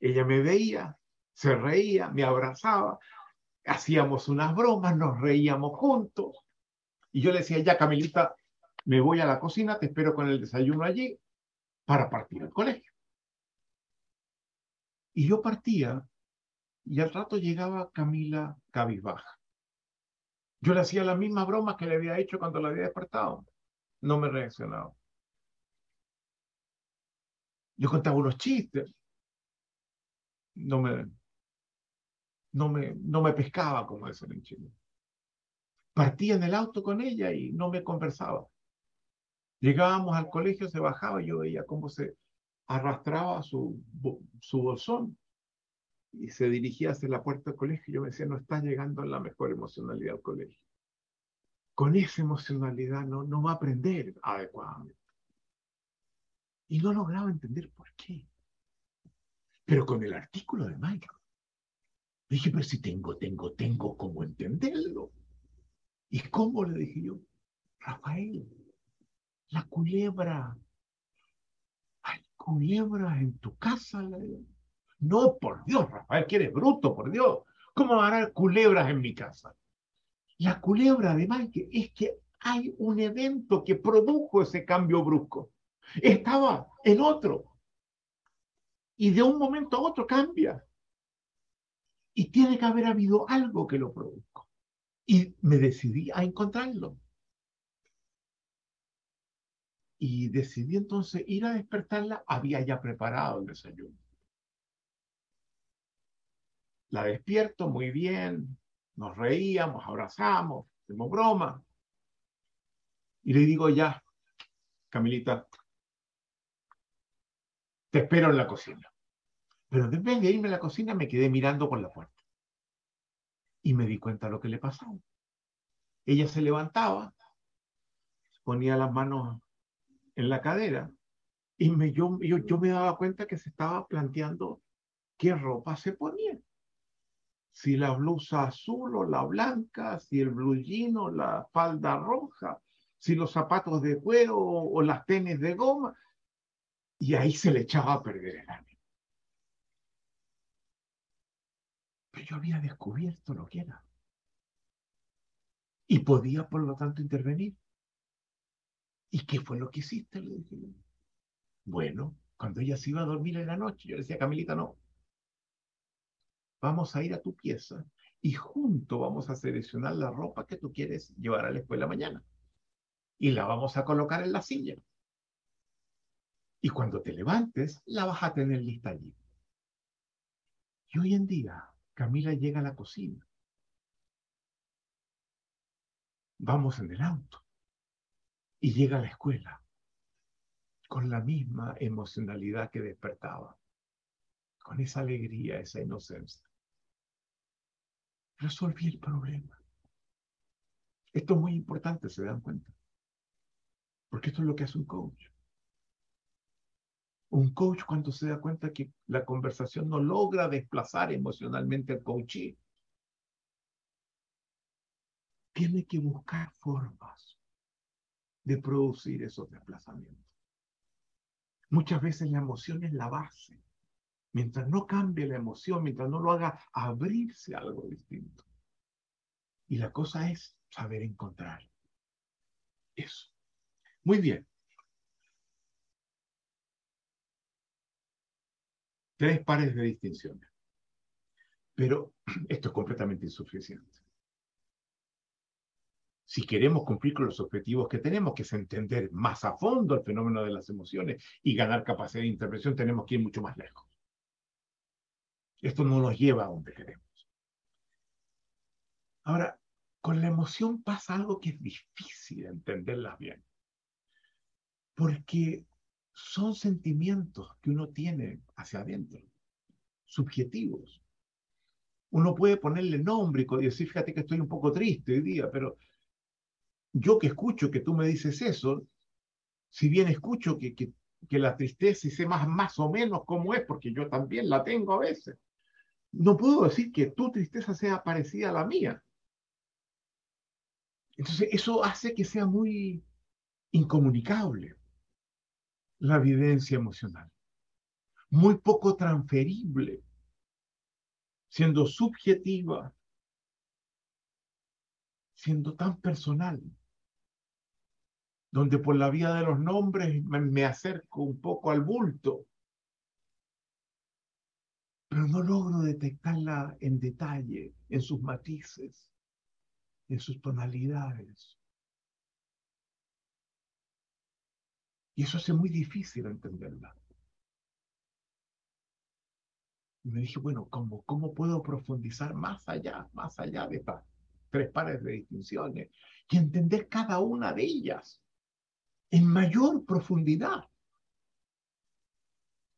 ella me veía, se reía, me abrazaba, hacíamos unas bromas, nos reíamos juntos, y yo le decía, ya Camilita, me voy a la cocina, te espero con el desayuno allí para partir al colegio. Y yo partía, y al rato llegaba Camila cabizbaja. Yo le hacía la misma broma que le había hecho cuando la había despertado no me reaccionaba. Yo contaba unos chistes, no me, no me, no me pescaba, como dicen en Chile. Partía en el auto con ella y no me conversaba. Llegábamos al colegio, se bajaba, y yo veía cómo se arrastraba su, su bolsón y se dirigía hacia la puerta del colegio. Yo me decía, no está llegando en la mejor emocionalidad al colegio con esa emocionalidad no, no va a aprender adecuadamente. Y no lograba entender por qué. Pero con el artículo de Michael, dije, pero si tengo, tengo, tengo cómo entenderlo. ¿Y cómo le dije yo? Rafael, la culebra. Culebras en tu casa. No, por Dios, Rafael, que eres bruto, por Dios. ¿Cómo van a haber culebras en mi casa? La culebra de Mike es que hay un evento que produjo ese cambio brusco. Estaba en otro. Y de un momento a otro cambia. Y tiene que haber habido algo que lo produjo. Y me decidí a encontrarlo. Y decidí entonces ir a despertarla. Había ya preparado el desayuno. La despierto muy bien, nos reíamos, abrazamos, hacemos broma. Y le digo ya, Camilita, te espero en la cocina. Pero en vez de irme a la cocina, me quedé mirando por la puerta. Y me di cuenta de lo que le pasaba. Ella se levantaba, ponía las manos en la cadera y me, yo, yo, yo me daba cuenta que se estaba planteando qué ropa se ponía si la blusa azul o la blanca, si el blue o la falda roja, si los zapatos de cuero o, las tenis de goma, y ahí se le echaba a perder el ánimo. Pero yo había descubierto lo que era. Y podía, por lo tanto, intervenir. ¿Y qué fue lo que hiciste? Le dije. Bueno, cuando ella se iba a dormir en la noche, yo le decía, Camilita, no, vamos a ir a tu pieza y junto vamos a seleccionar la ropa que tú quieres llevar a la escuela mañana. Y la vamos a colocar en la silla. Y cuando te levantes, la vas a tener lista allí. Y hoy en día, Camila llega a la cocina. Vamos en el auto. Y llega a la escuela con la misma emocionalidad que despertaba, con esa alegría, esa inocencia. Resolví el problema. Esto es muy importante, se dan cuenta. Porque esto es lo que hace un coach. Un coach cuando se da cuenta que la conversación no logra desplazar emocionalmente al coachee, tiene que buscar formas de producir esos desplazamientos. Muchas veces la emoción es la base. Mientras no cambie la emoción, mientras no lo haga abrirse a algo distinto. Y la cosa es saber encontrar eso. Muy bien. Tres pares de distinciones. Pero [clears throat] esto es completamente insuficiente. Si queremos cumplir con los objetivos que tenemos, que es entender más a fondo el fenómeno de las emociones y ganar capacidad de intervención, tenemos que ir mucho más lejos. Esto no nos lleva a donde queremos. Ahora, con la emoción pasa algo que es difícil entenderlas bien. Porque son sentimientos que uno tiene hacia adentro, subjetivos. Uno puede ponerle nombre y decir, fíjate que estoy un poco triste hoy día, pero yo que escucho que tú me dices eso, si bien escucho que, que, la tristeza y sé más, más o menos cómo es, porque yo también la tengo a veces, no puedo decir que tu tristeza sea parecida a la mía. Entonces, eso hace que sea muy incomunicable la vivencia emocional, muy poco transferible, siendo subjetiva, siendo tan personal, donde por la vía de los nombres me, acerco un poco al bulto, pero no logro detectarla en detalle, en sus matices, en sus tonalidades. Y eso hace muy difícil entenderla. Y me dije, bueno, ¿cómo, ¿cómo puedo profundizar más allá, más allá de estas tres pares de distinciones y entender cada una de ellas en mayor profundidad?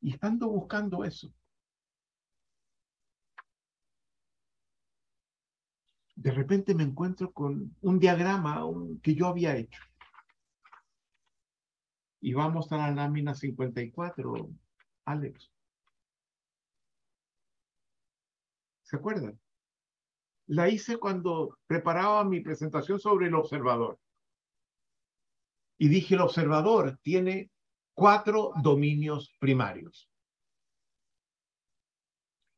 Y estando buscando eso, de repente me encuentro con un diagrama que yo había hecho. Y vamos a la lámina 54, Alex. ¿Se acuerdan? La hice cuando preparaba mi presentación sobre el observador. Y dije, el observador tiene cuatro dominios primarios.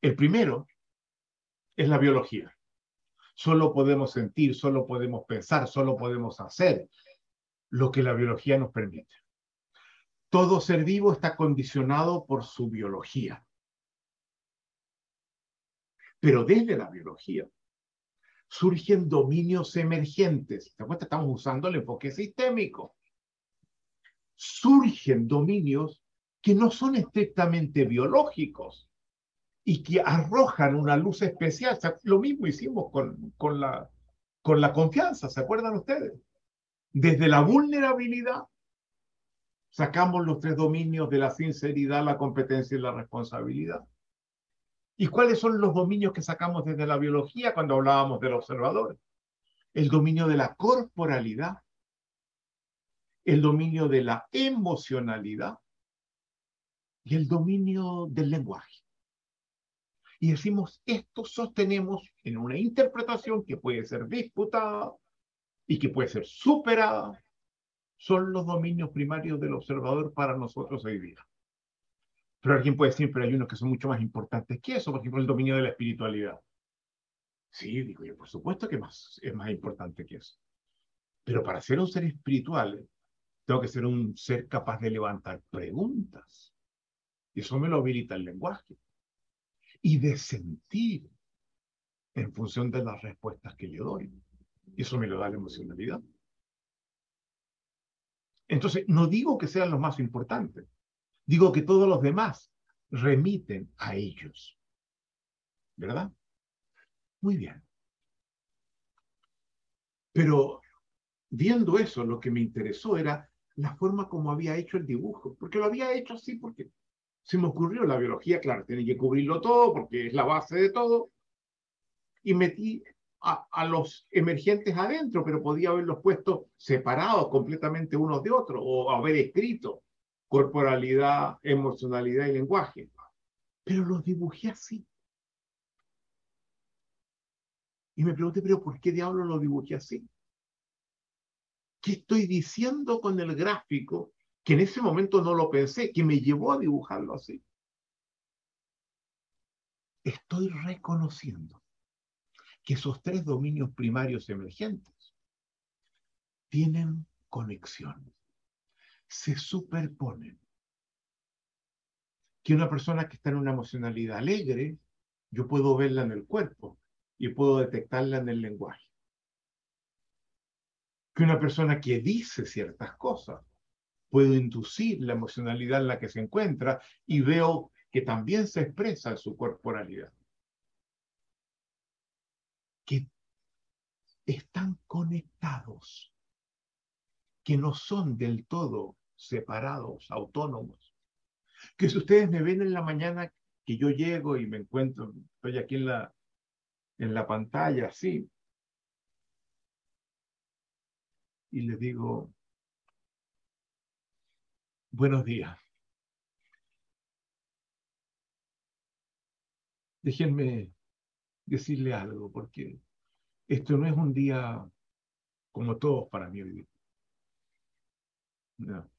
El primero es la biología. Solo podemos sentir, solo podemos pensar, solo podemos hacer lo que la biología nos permite. Todo ser vivo está condicionado por su biología. Pero desde la biología surgen dominios emergentes. ¿Te acuerdas? Estamos usando el enfoque sistémico. Surgen dominios que no son estrictamente biológicos y que arrojan una luz especial. Lo mismo hicimos con, con, la, con la confianza, ¿se acuerdan ustedes? Desde la vulnerabilidad sacamos los tres dominios de la sinceridad, la competencia y la responsabilidad. ¿Y cuáles son los dominios que sacamos desde la biología cuando hablábamos del observador? El dominio de la corporalidad, el dominio de la emocionalidad y el dominio del lenguaje. Y decimos, esto sostenemos en una interpretación que puede ser disputada y que puede ser superada son los dominios primarios del observador para nosotros hoy día. Pero alguien puede decir, pero hay unos que son mucho más importantes que eso, por ejemplo, el dominio de la espiritualidad. Sí, digo yo, por supuesto que más, es más importante que eso. Pero para ser un ser espiritual, tengo que ser un ser capaz de levantar preguntas. Y eso me lo habilita el lenguaje. Y de sentir en función de las respuestas que le doy. Y eso me lo da la emocionalidad. Entonces, no digo que sean los más importantes, digo que todos los demás remiten a ellos. ¿Verdad? Muy bien. Pero viendo eso, lo que me interesó era la forma como había hecho el dibujo, porque lo había hecho así porque se me ocurrió la biología, claro, tiene que cubrirlo todo porque es la base de todo, y metí a, los emergentes adentro, pero podía haberlos puesto separados completamente unos de otros, o haber escrito corporalidad, emocionalidad y lenguaje. Pero los dibujé así. Y me pregunté, pero ¿por qué diablo lo dibujé así? ¿Qué estoy diciendo con el gráfico que en ese momento no lo pensé, que me llevó a dibujarlo así? Estoy reconociendo que esos tres dominios primarios emergentes tienen conexión, se superponen. Que una persona que está en una emocionalidad alegre, yo puedo verla en el cuerpo y puedo detectarla en el lenguaje. Que una persona que dice ciertas cosas, puedo inducir la emocionalidad en la que se encuentra y veo que también se expresa en su corporalidad. Que están conectados, que no son del todo separados, autónomos. Que si ustedes me ven en la mañana que yo llego y me encuentro, estoy aquí en la, en la pantalla, sí, y les digo, buenos días. Déjenme decirle algo, porque esto no es un día como todos para mí hoy No.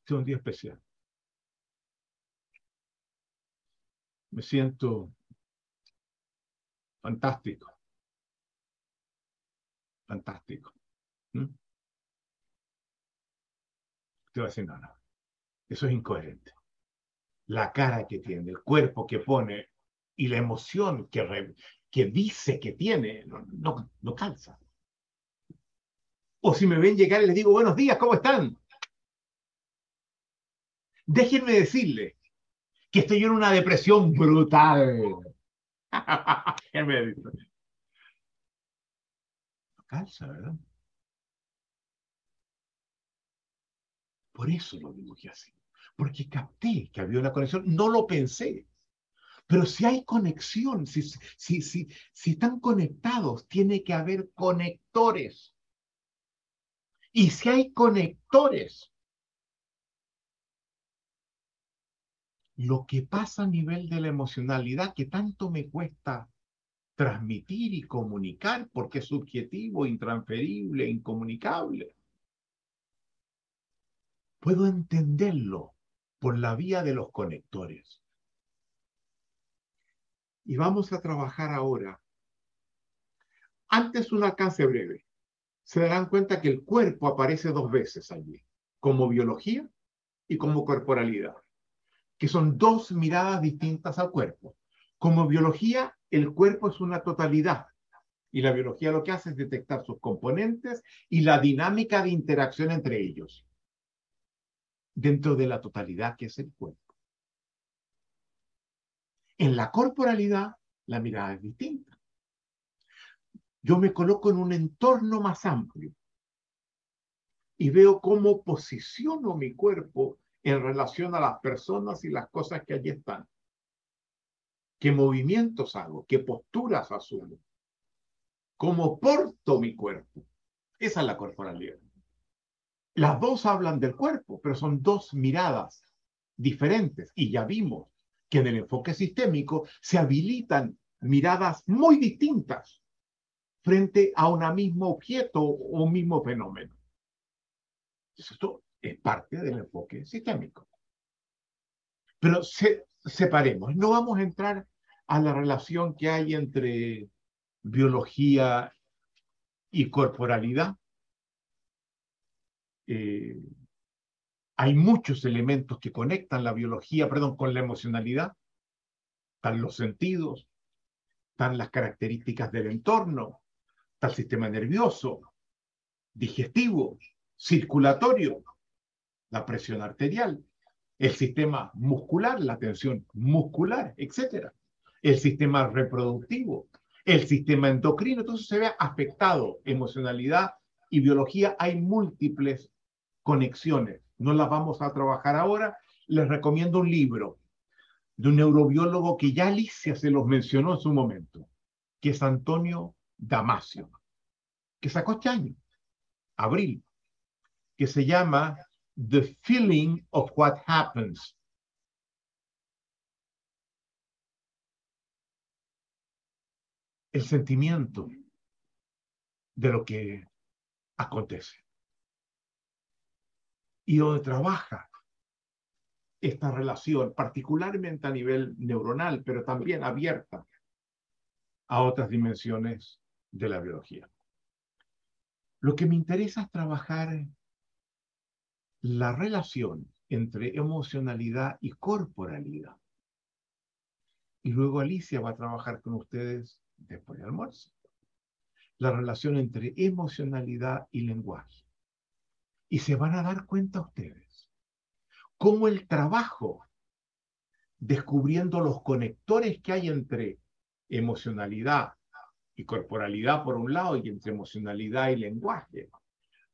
Este es un día especial. Me siento fantástico. Fantástico. Te va a decir, no, no. Eso es incoherente. La cara que tiene, el cuerpo que pone y la emoción que, que dice que tiene, no, no, no calza. O si me ven llegar y les digo, buenos días, ¿cómo están? Déjenme decirle que estoy en una depresión brutal. [laughs] no calza, ¿verdad? Por eso lo dibujé así. Porque capté que había una conexión. No lo pensé. Pero si hay conexión, si, si, si, si están conectados, tiene que haber conectores. Y si hay conectores, lo que pasa a nivel de la emocionalidad que tanto me cuesta transmitir y comunicar porque es subjetivo, intransferible, incomunicable puedo entenderlo por la vía de los conectores. Y vamos a trabajar ahora. Antes un alcance breve. Se darán cuenta que el cuerpo aparece dos veces allí, como biología y como corporalidad, que son dos miradas distintas al cuerpo. Como biología, el cuerpo es una totalidad, y la biología lo que hace es detectar sus componentes y la dinámica de interacción entre ellos dentro de la totalidad que es el cuerpo. En la corporalidad, la mirada es distinta. Yo me coloco en un entorno más amplio y veo cómo posiciono mi cuerpo en relación a las personas y las cosas que allí están. ¿Qué movimientos hago? ¿Qué posturas asumo? ¿Cómo porto mi cuerpo? Esa es la corporalidad. Las dos hablan del cuerpo, pero son dos miradas diferentes. Y ya vimos que en el enfoque sistémico se habilitan miradas muy distintas frente a un mismo objeto o un mismo fenómeno. Esto es parte del enfoque sistémico. Pero separemos, no vamos a entrar a la relación que hay entre biología y corporalidad, eh, hay muchos elementos que conectan la biología, perdón, con la emocionalidad. Están los sentidos, están las características del entorno, está el sistema nervioso, digestivo, circulatorio, la presión arterial, el sistema muscular, la tensión muscular, etc. el sistema reproductivo, el sistema endocrino, entonces se ve afectado emocionalidad y biología. Hay múltiples conexiones. No las vamos a trabajar ahora. Les recomiendo un libro de un neurobiólogo que ya Alicia se los mencionó en su momento, que es Antonio Damasio, que sacó este año, abril, que se llama The Feeling of What Happens. El sentimiento de lo que acontece. Y donde trabaja esta relación, particularmente a nivel neuronal, pero también abierta a otras dimensiones de la biología. Lo que me interesa es trabajar la relación entre emocionalidad y corporalidad. Y luego Alicia va a trabajar con ustedes después del almuerzo. La relación entre emocionalidad y lenguaje. Y se van a dar cuenta ustedes cómo el trabajo, descubriendo los conectores que hay entre emocionalidad y corporalidad por un lado y entre emocionalidad y lenguaje,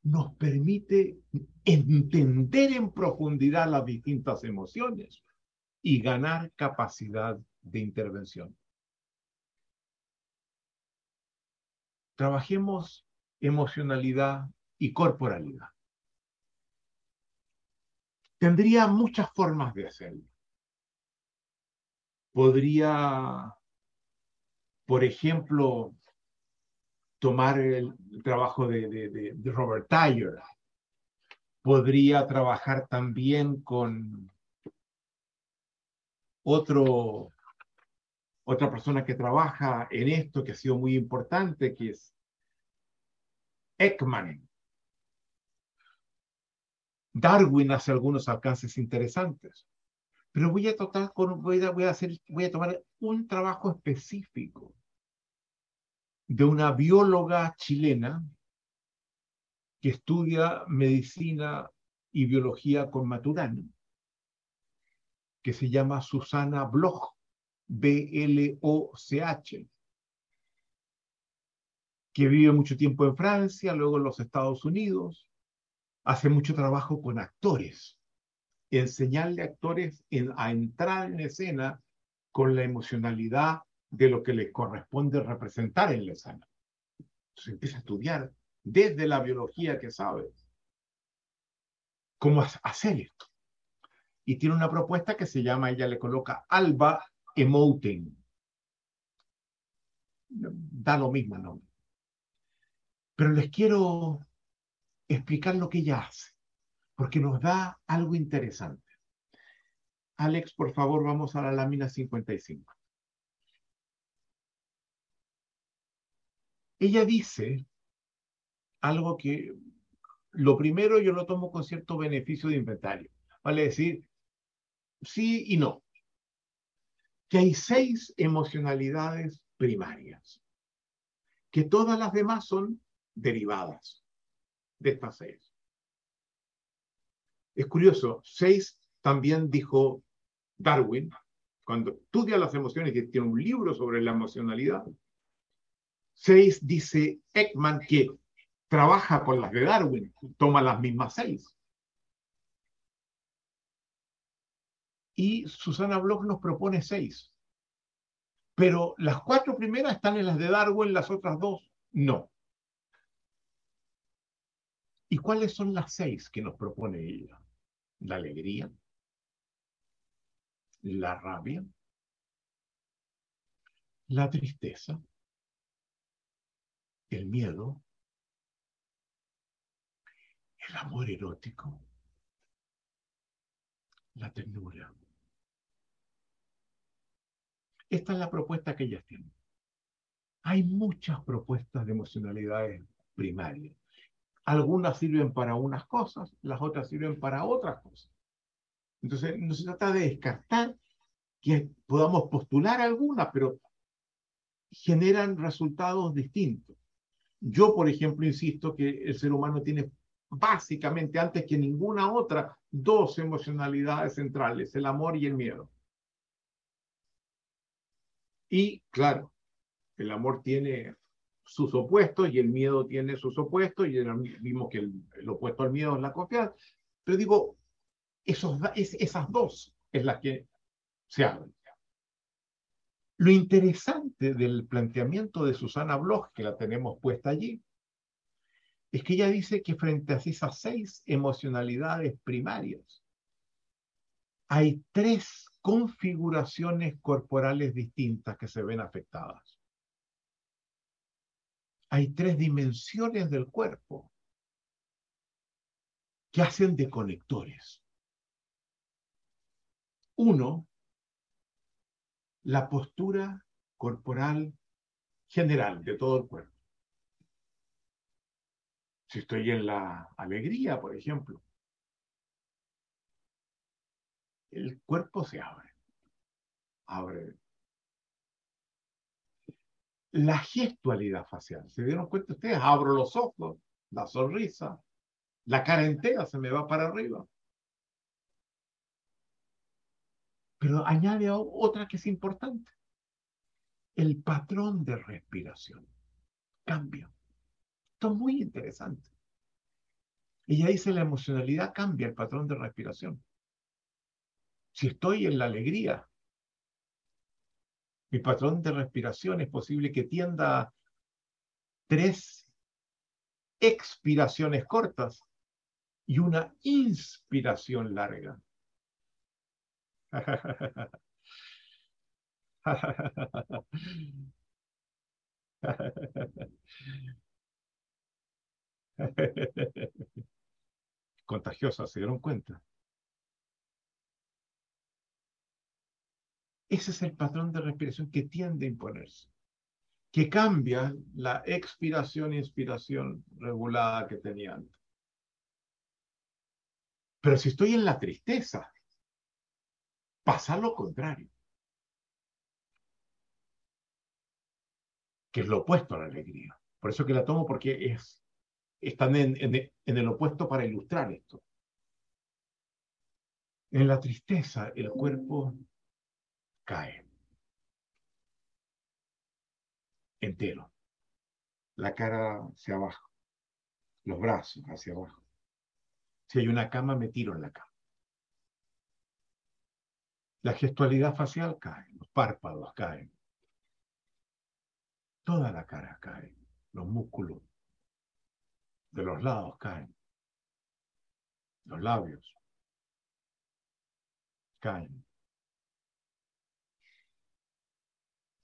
nos permite entender en profundidad las distintas emociones y ganar capacidad de intervención. Trabajemos emocionalidad y corporalidad. Tendría muchas formas de hacerlo. Podría, por ejemplo, tomar el, trabajo de, Robert Tyler. Podría trabajar también con otro, otra persona que trabaja en esto, que ha sido muy importante, que es Ekman. Darwin hace algunos alcances interesantes, pero voy a, tocar con, hacer, tomar un trabajo específico de una bióloga chilena que estudia medicina y biología con Maturana, que se llama Susana Bloch, B-L-O-C-H, que vive mucho tiempo en Francia, luego en los Estados Unidos, hace mucho trabajo con actores, enseñarle a actores a entrar en escena con la emocionalidad de lo que le corresponde representar en la escena. Entonces empieza a estudiar desde la biología que sabe cómo hacer esto. Y tiene una propuesta que se llama, ella le coloca Alba Emoting. Da lo mismo el nombre. Pero les quiero explicar lo que ella hace, porque nos da algo interesante. Alex, por favor, vamos a la lámina 55. Ella dice algo que lo primero yo lo tomo con cierto beneficio de inventario. Vale decir, sí y no. Que hay seis emocionalidades primarias, que todas las demás son derivadas de estas seis. Es curioso, seis también dijo Darwin, cuando estudia las emociones, que tiene un libro sobre la emocionalidad, Seis dice Ekman que trabaja con las de Darwin, toma las mismas seis. Y Susana Bloch nos propone seis. Pero las cuatro primeras están en las de Darwin, las otras dos no. ¿Y cuáles son las seis que nos propone ella? La alegría, la rabia, la tristeza, el miedo, el amor erótico, la ternura. Esta es la propuesta que ellas tienen. Hay muchas propuestas de emocionalidades primarias. Algunas sirven para unas cosas, las otras sirven para otras cosas. Entonces, no se trata de descartar que podamos postular algunas, pero generan resultados distintos. Yo, por ejemplo, insisto que el ser humano tiene básicamente, antes que ninguna otra, dos emocionalidades centrales, el amor y el miedo. Y claro, el amor tiene sus opuestos y el miedo tiene sus opuestos y vimos que el, opuesto al miedo es la confianza. Pero digo, esos, esas dos es las que se abren. Lo interesante del planteamiento de Susana Bloch, que la tenemos puesta allí, es que ella dice que frente a esas seis emocionalidades primarias, hay tres configuraciones corporales distintas que se ven afectadas. Hay tres dimensiones del cuerpo que hacen de conectores. Uno la postura corporal general de todo el cuerpo. Si estoy en la alegría, por ejemplo, el cuerpo se abre. Abre. La gestualidad facial. ¿Se dieron cuenta ustedes? Abro los ojos, la sonrisa, la cara entera se me va para arriba. Pero añade otra que es importante. El patrón de respiración cambia. Esto es muy interesante. Ella dice la emocionalidad cambia el patrón de respiración. Si estoy en la alegría, mi patrón de respiración es posible que tienda a tres expiraciones cortas y una inspiración larga. [laughs] Contagiosa, ¿se dieron cuenta? Ese es el patrón de respiración que tiende a imponerse, que cambia la expiración e inspiración regulada que tenía antes. Pero si estoy en la tristeza, pasa lo contrario. Que es lo opuesto a la alegría. Por eso que la tomo porque es, están en, en, el opuesto para ilustrar esto. En la tristeza el cuerpo cae entero. La cara hacia abajo, los brazos hacia abajo. Si hay una cama, me tiro en la cama. La gestualidad facial cae, los párpados caen. Toda la cara cae, los músculos de los lados caen. Los labios caen.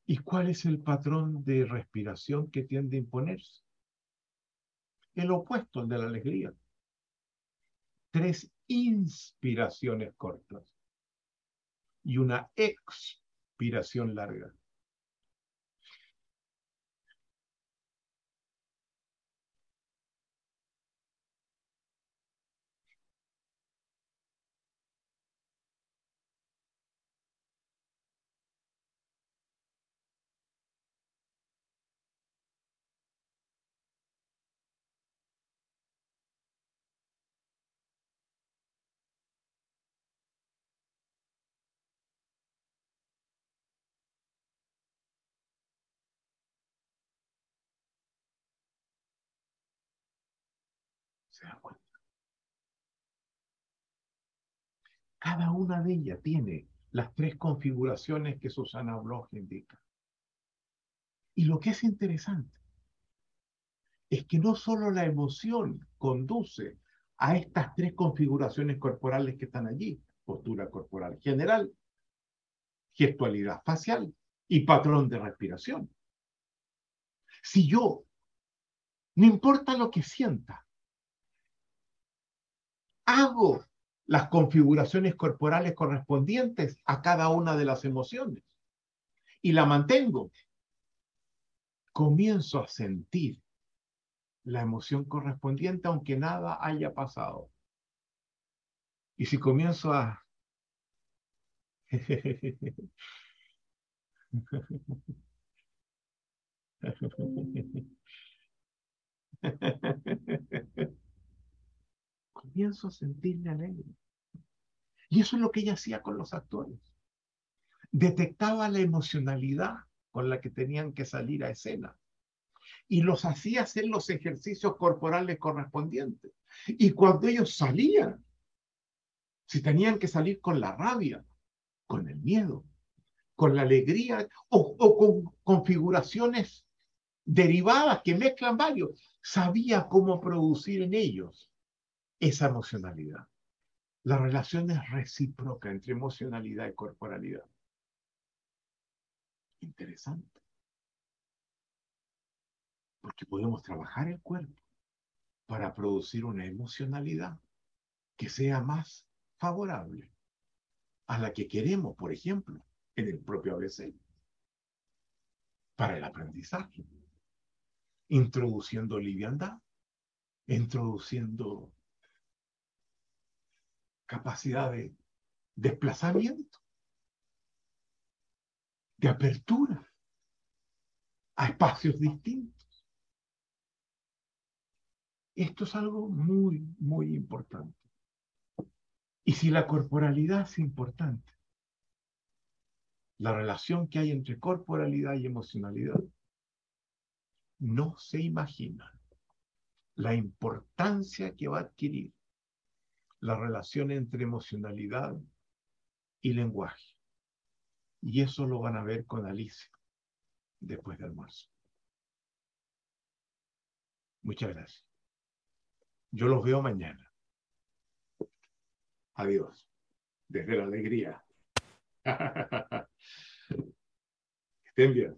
¿Y cuál es el patrón de respiración que tiende a imponerse? El opuesto al de la alegría. Tres inspiraciones cortas y una expiración larga. ¿Se da cuenta? Cada una de ellas tiene las tres configuraciones que Susana Bloch indica. Y lo que es interesante es que no solo la emoción conduce a estas tres configuraciones corporales que están allí, postura corporal general, gestualidad facial y patrón de respiración. Si yo, no importa lo que sienta, hago las configuraciones corporales correspondientes a cada una de las emociones y la mantengo, comienzo a sentir la emoción correspondiente aunque nada haya pasado. Y si comienzo a... [laughs] [laughs] comienzo a sentirme alegre. Y eso es lo que ella hacía con los actores. Detectaba la emocionalidad con la que tenían que salir a escena. Y los hacía hacer los ejercicios corporales correspondientes. Y cuando ellos salían, si tenían que salir con la rabia, con el miedo, con la alegría o, con configuraciones derivadas que mezclan varios, sabía cómo producir en ellos esa emocionalidad. La relación es recíproca entre emocionalidad y corporalidad. Interesante. Porque podemos trabajar el cuerpo para producir una emocionalidad que sea más favorable a la que queremos, por ejemplo, en el propio ABC, para el aprendizaje, introduciendo liviandad, introduciendo capacidad de desplazamiento, de apertura a espacios distintos. Esto es algo muy, muy importante. Y si la corporalidad es importante, la relación que hay entre corporalidad y emocionalidad, no se imagina la importancia que va a adquirir la relación entre emocionalidad y lenguaje. Y eso lo van a ver con Alicia después del almuerzo. Muchas gracias. Yo los veo mañana. Adiós. Desde la alegría. [laughs] Estén bien.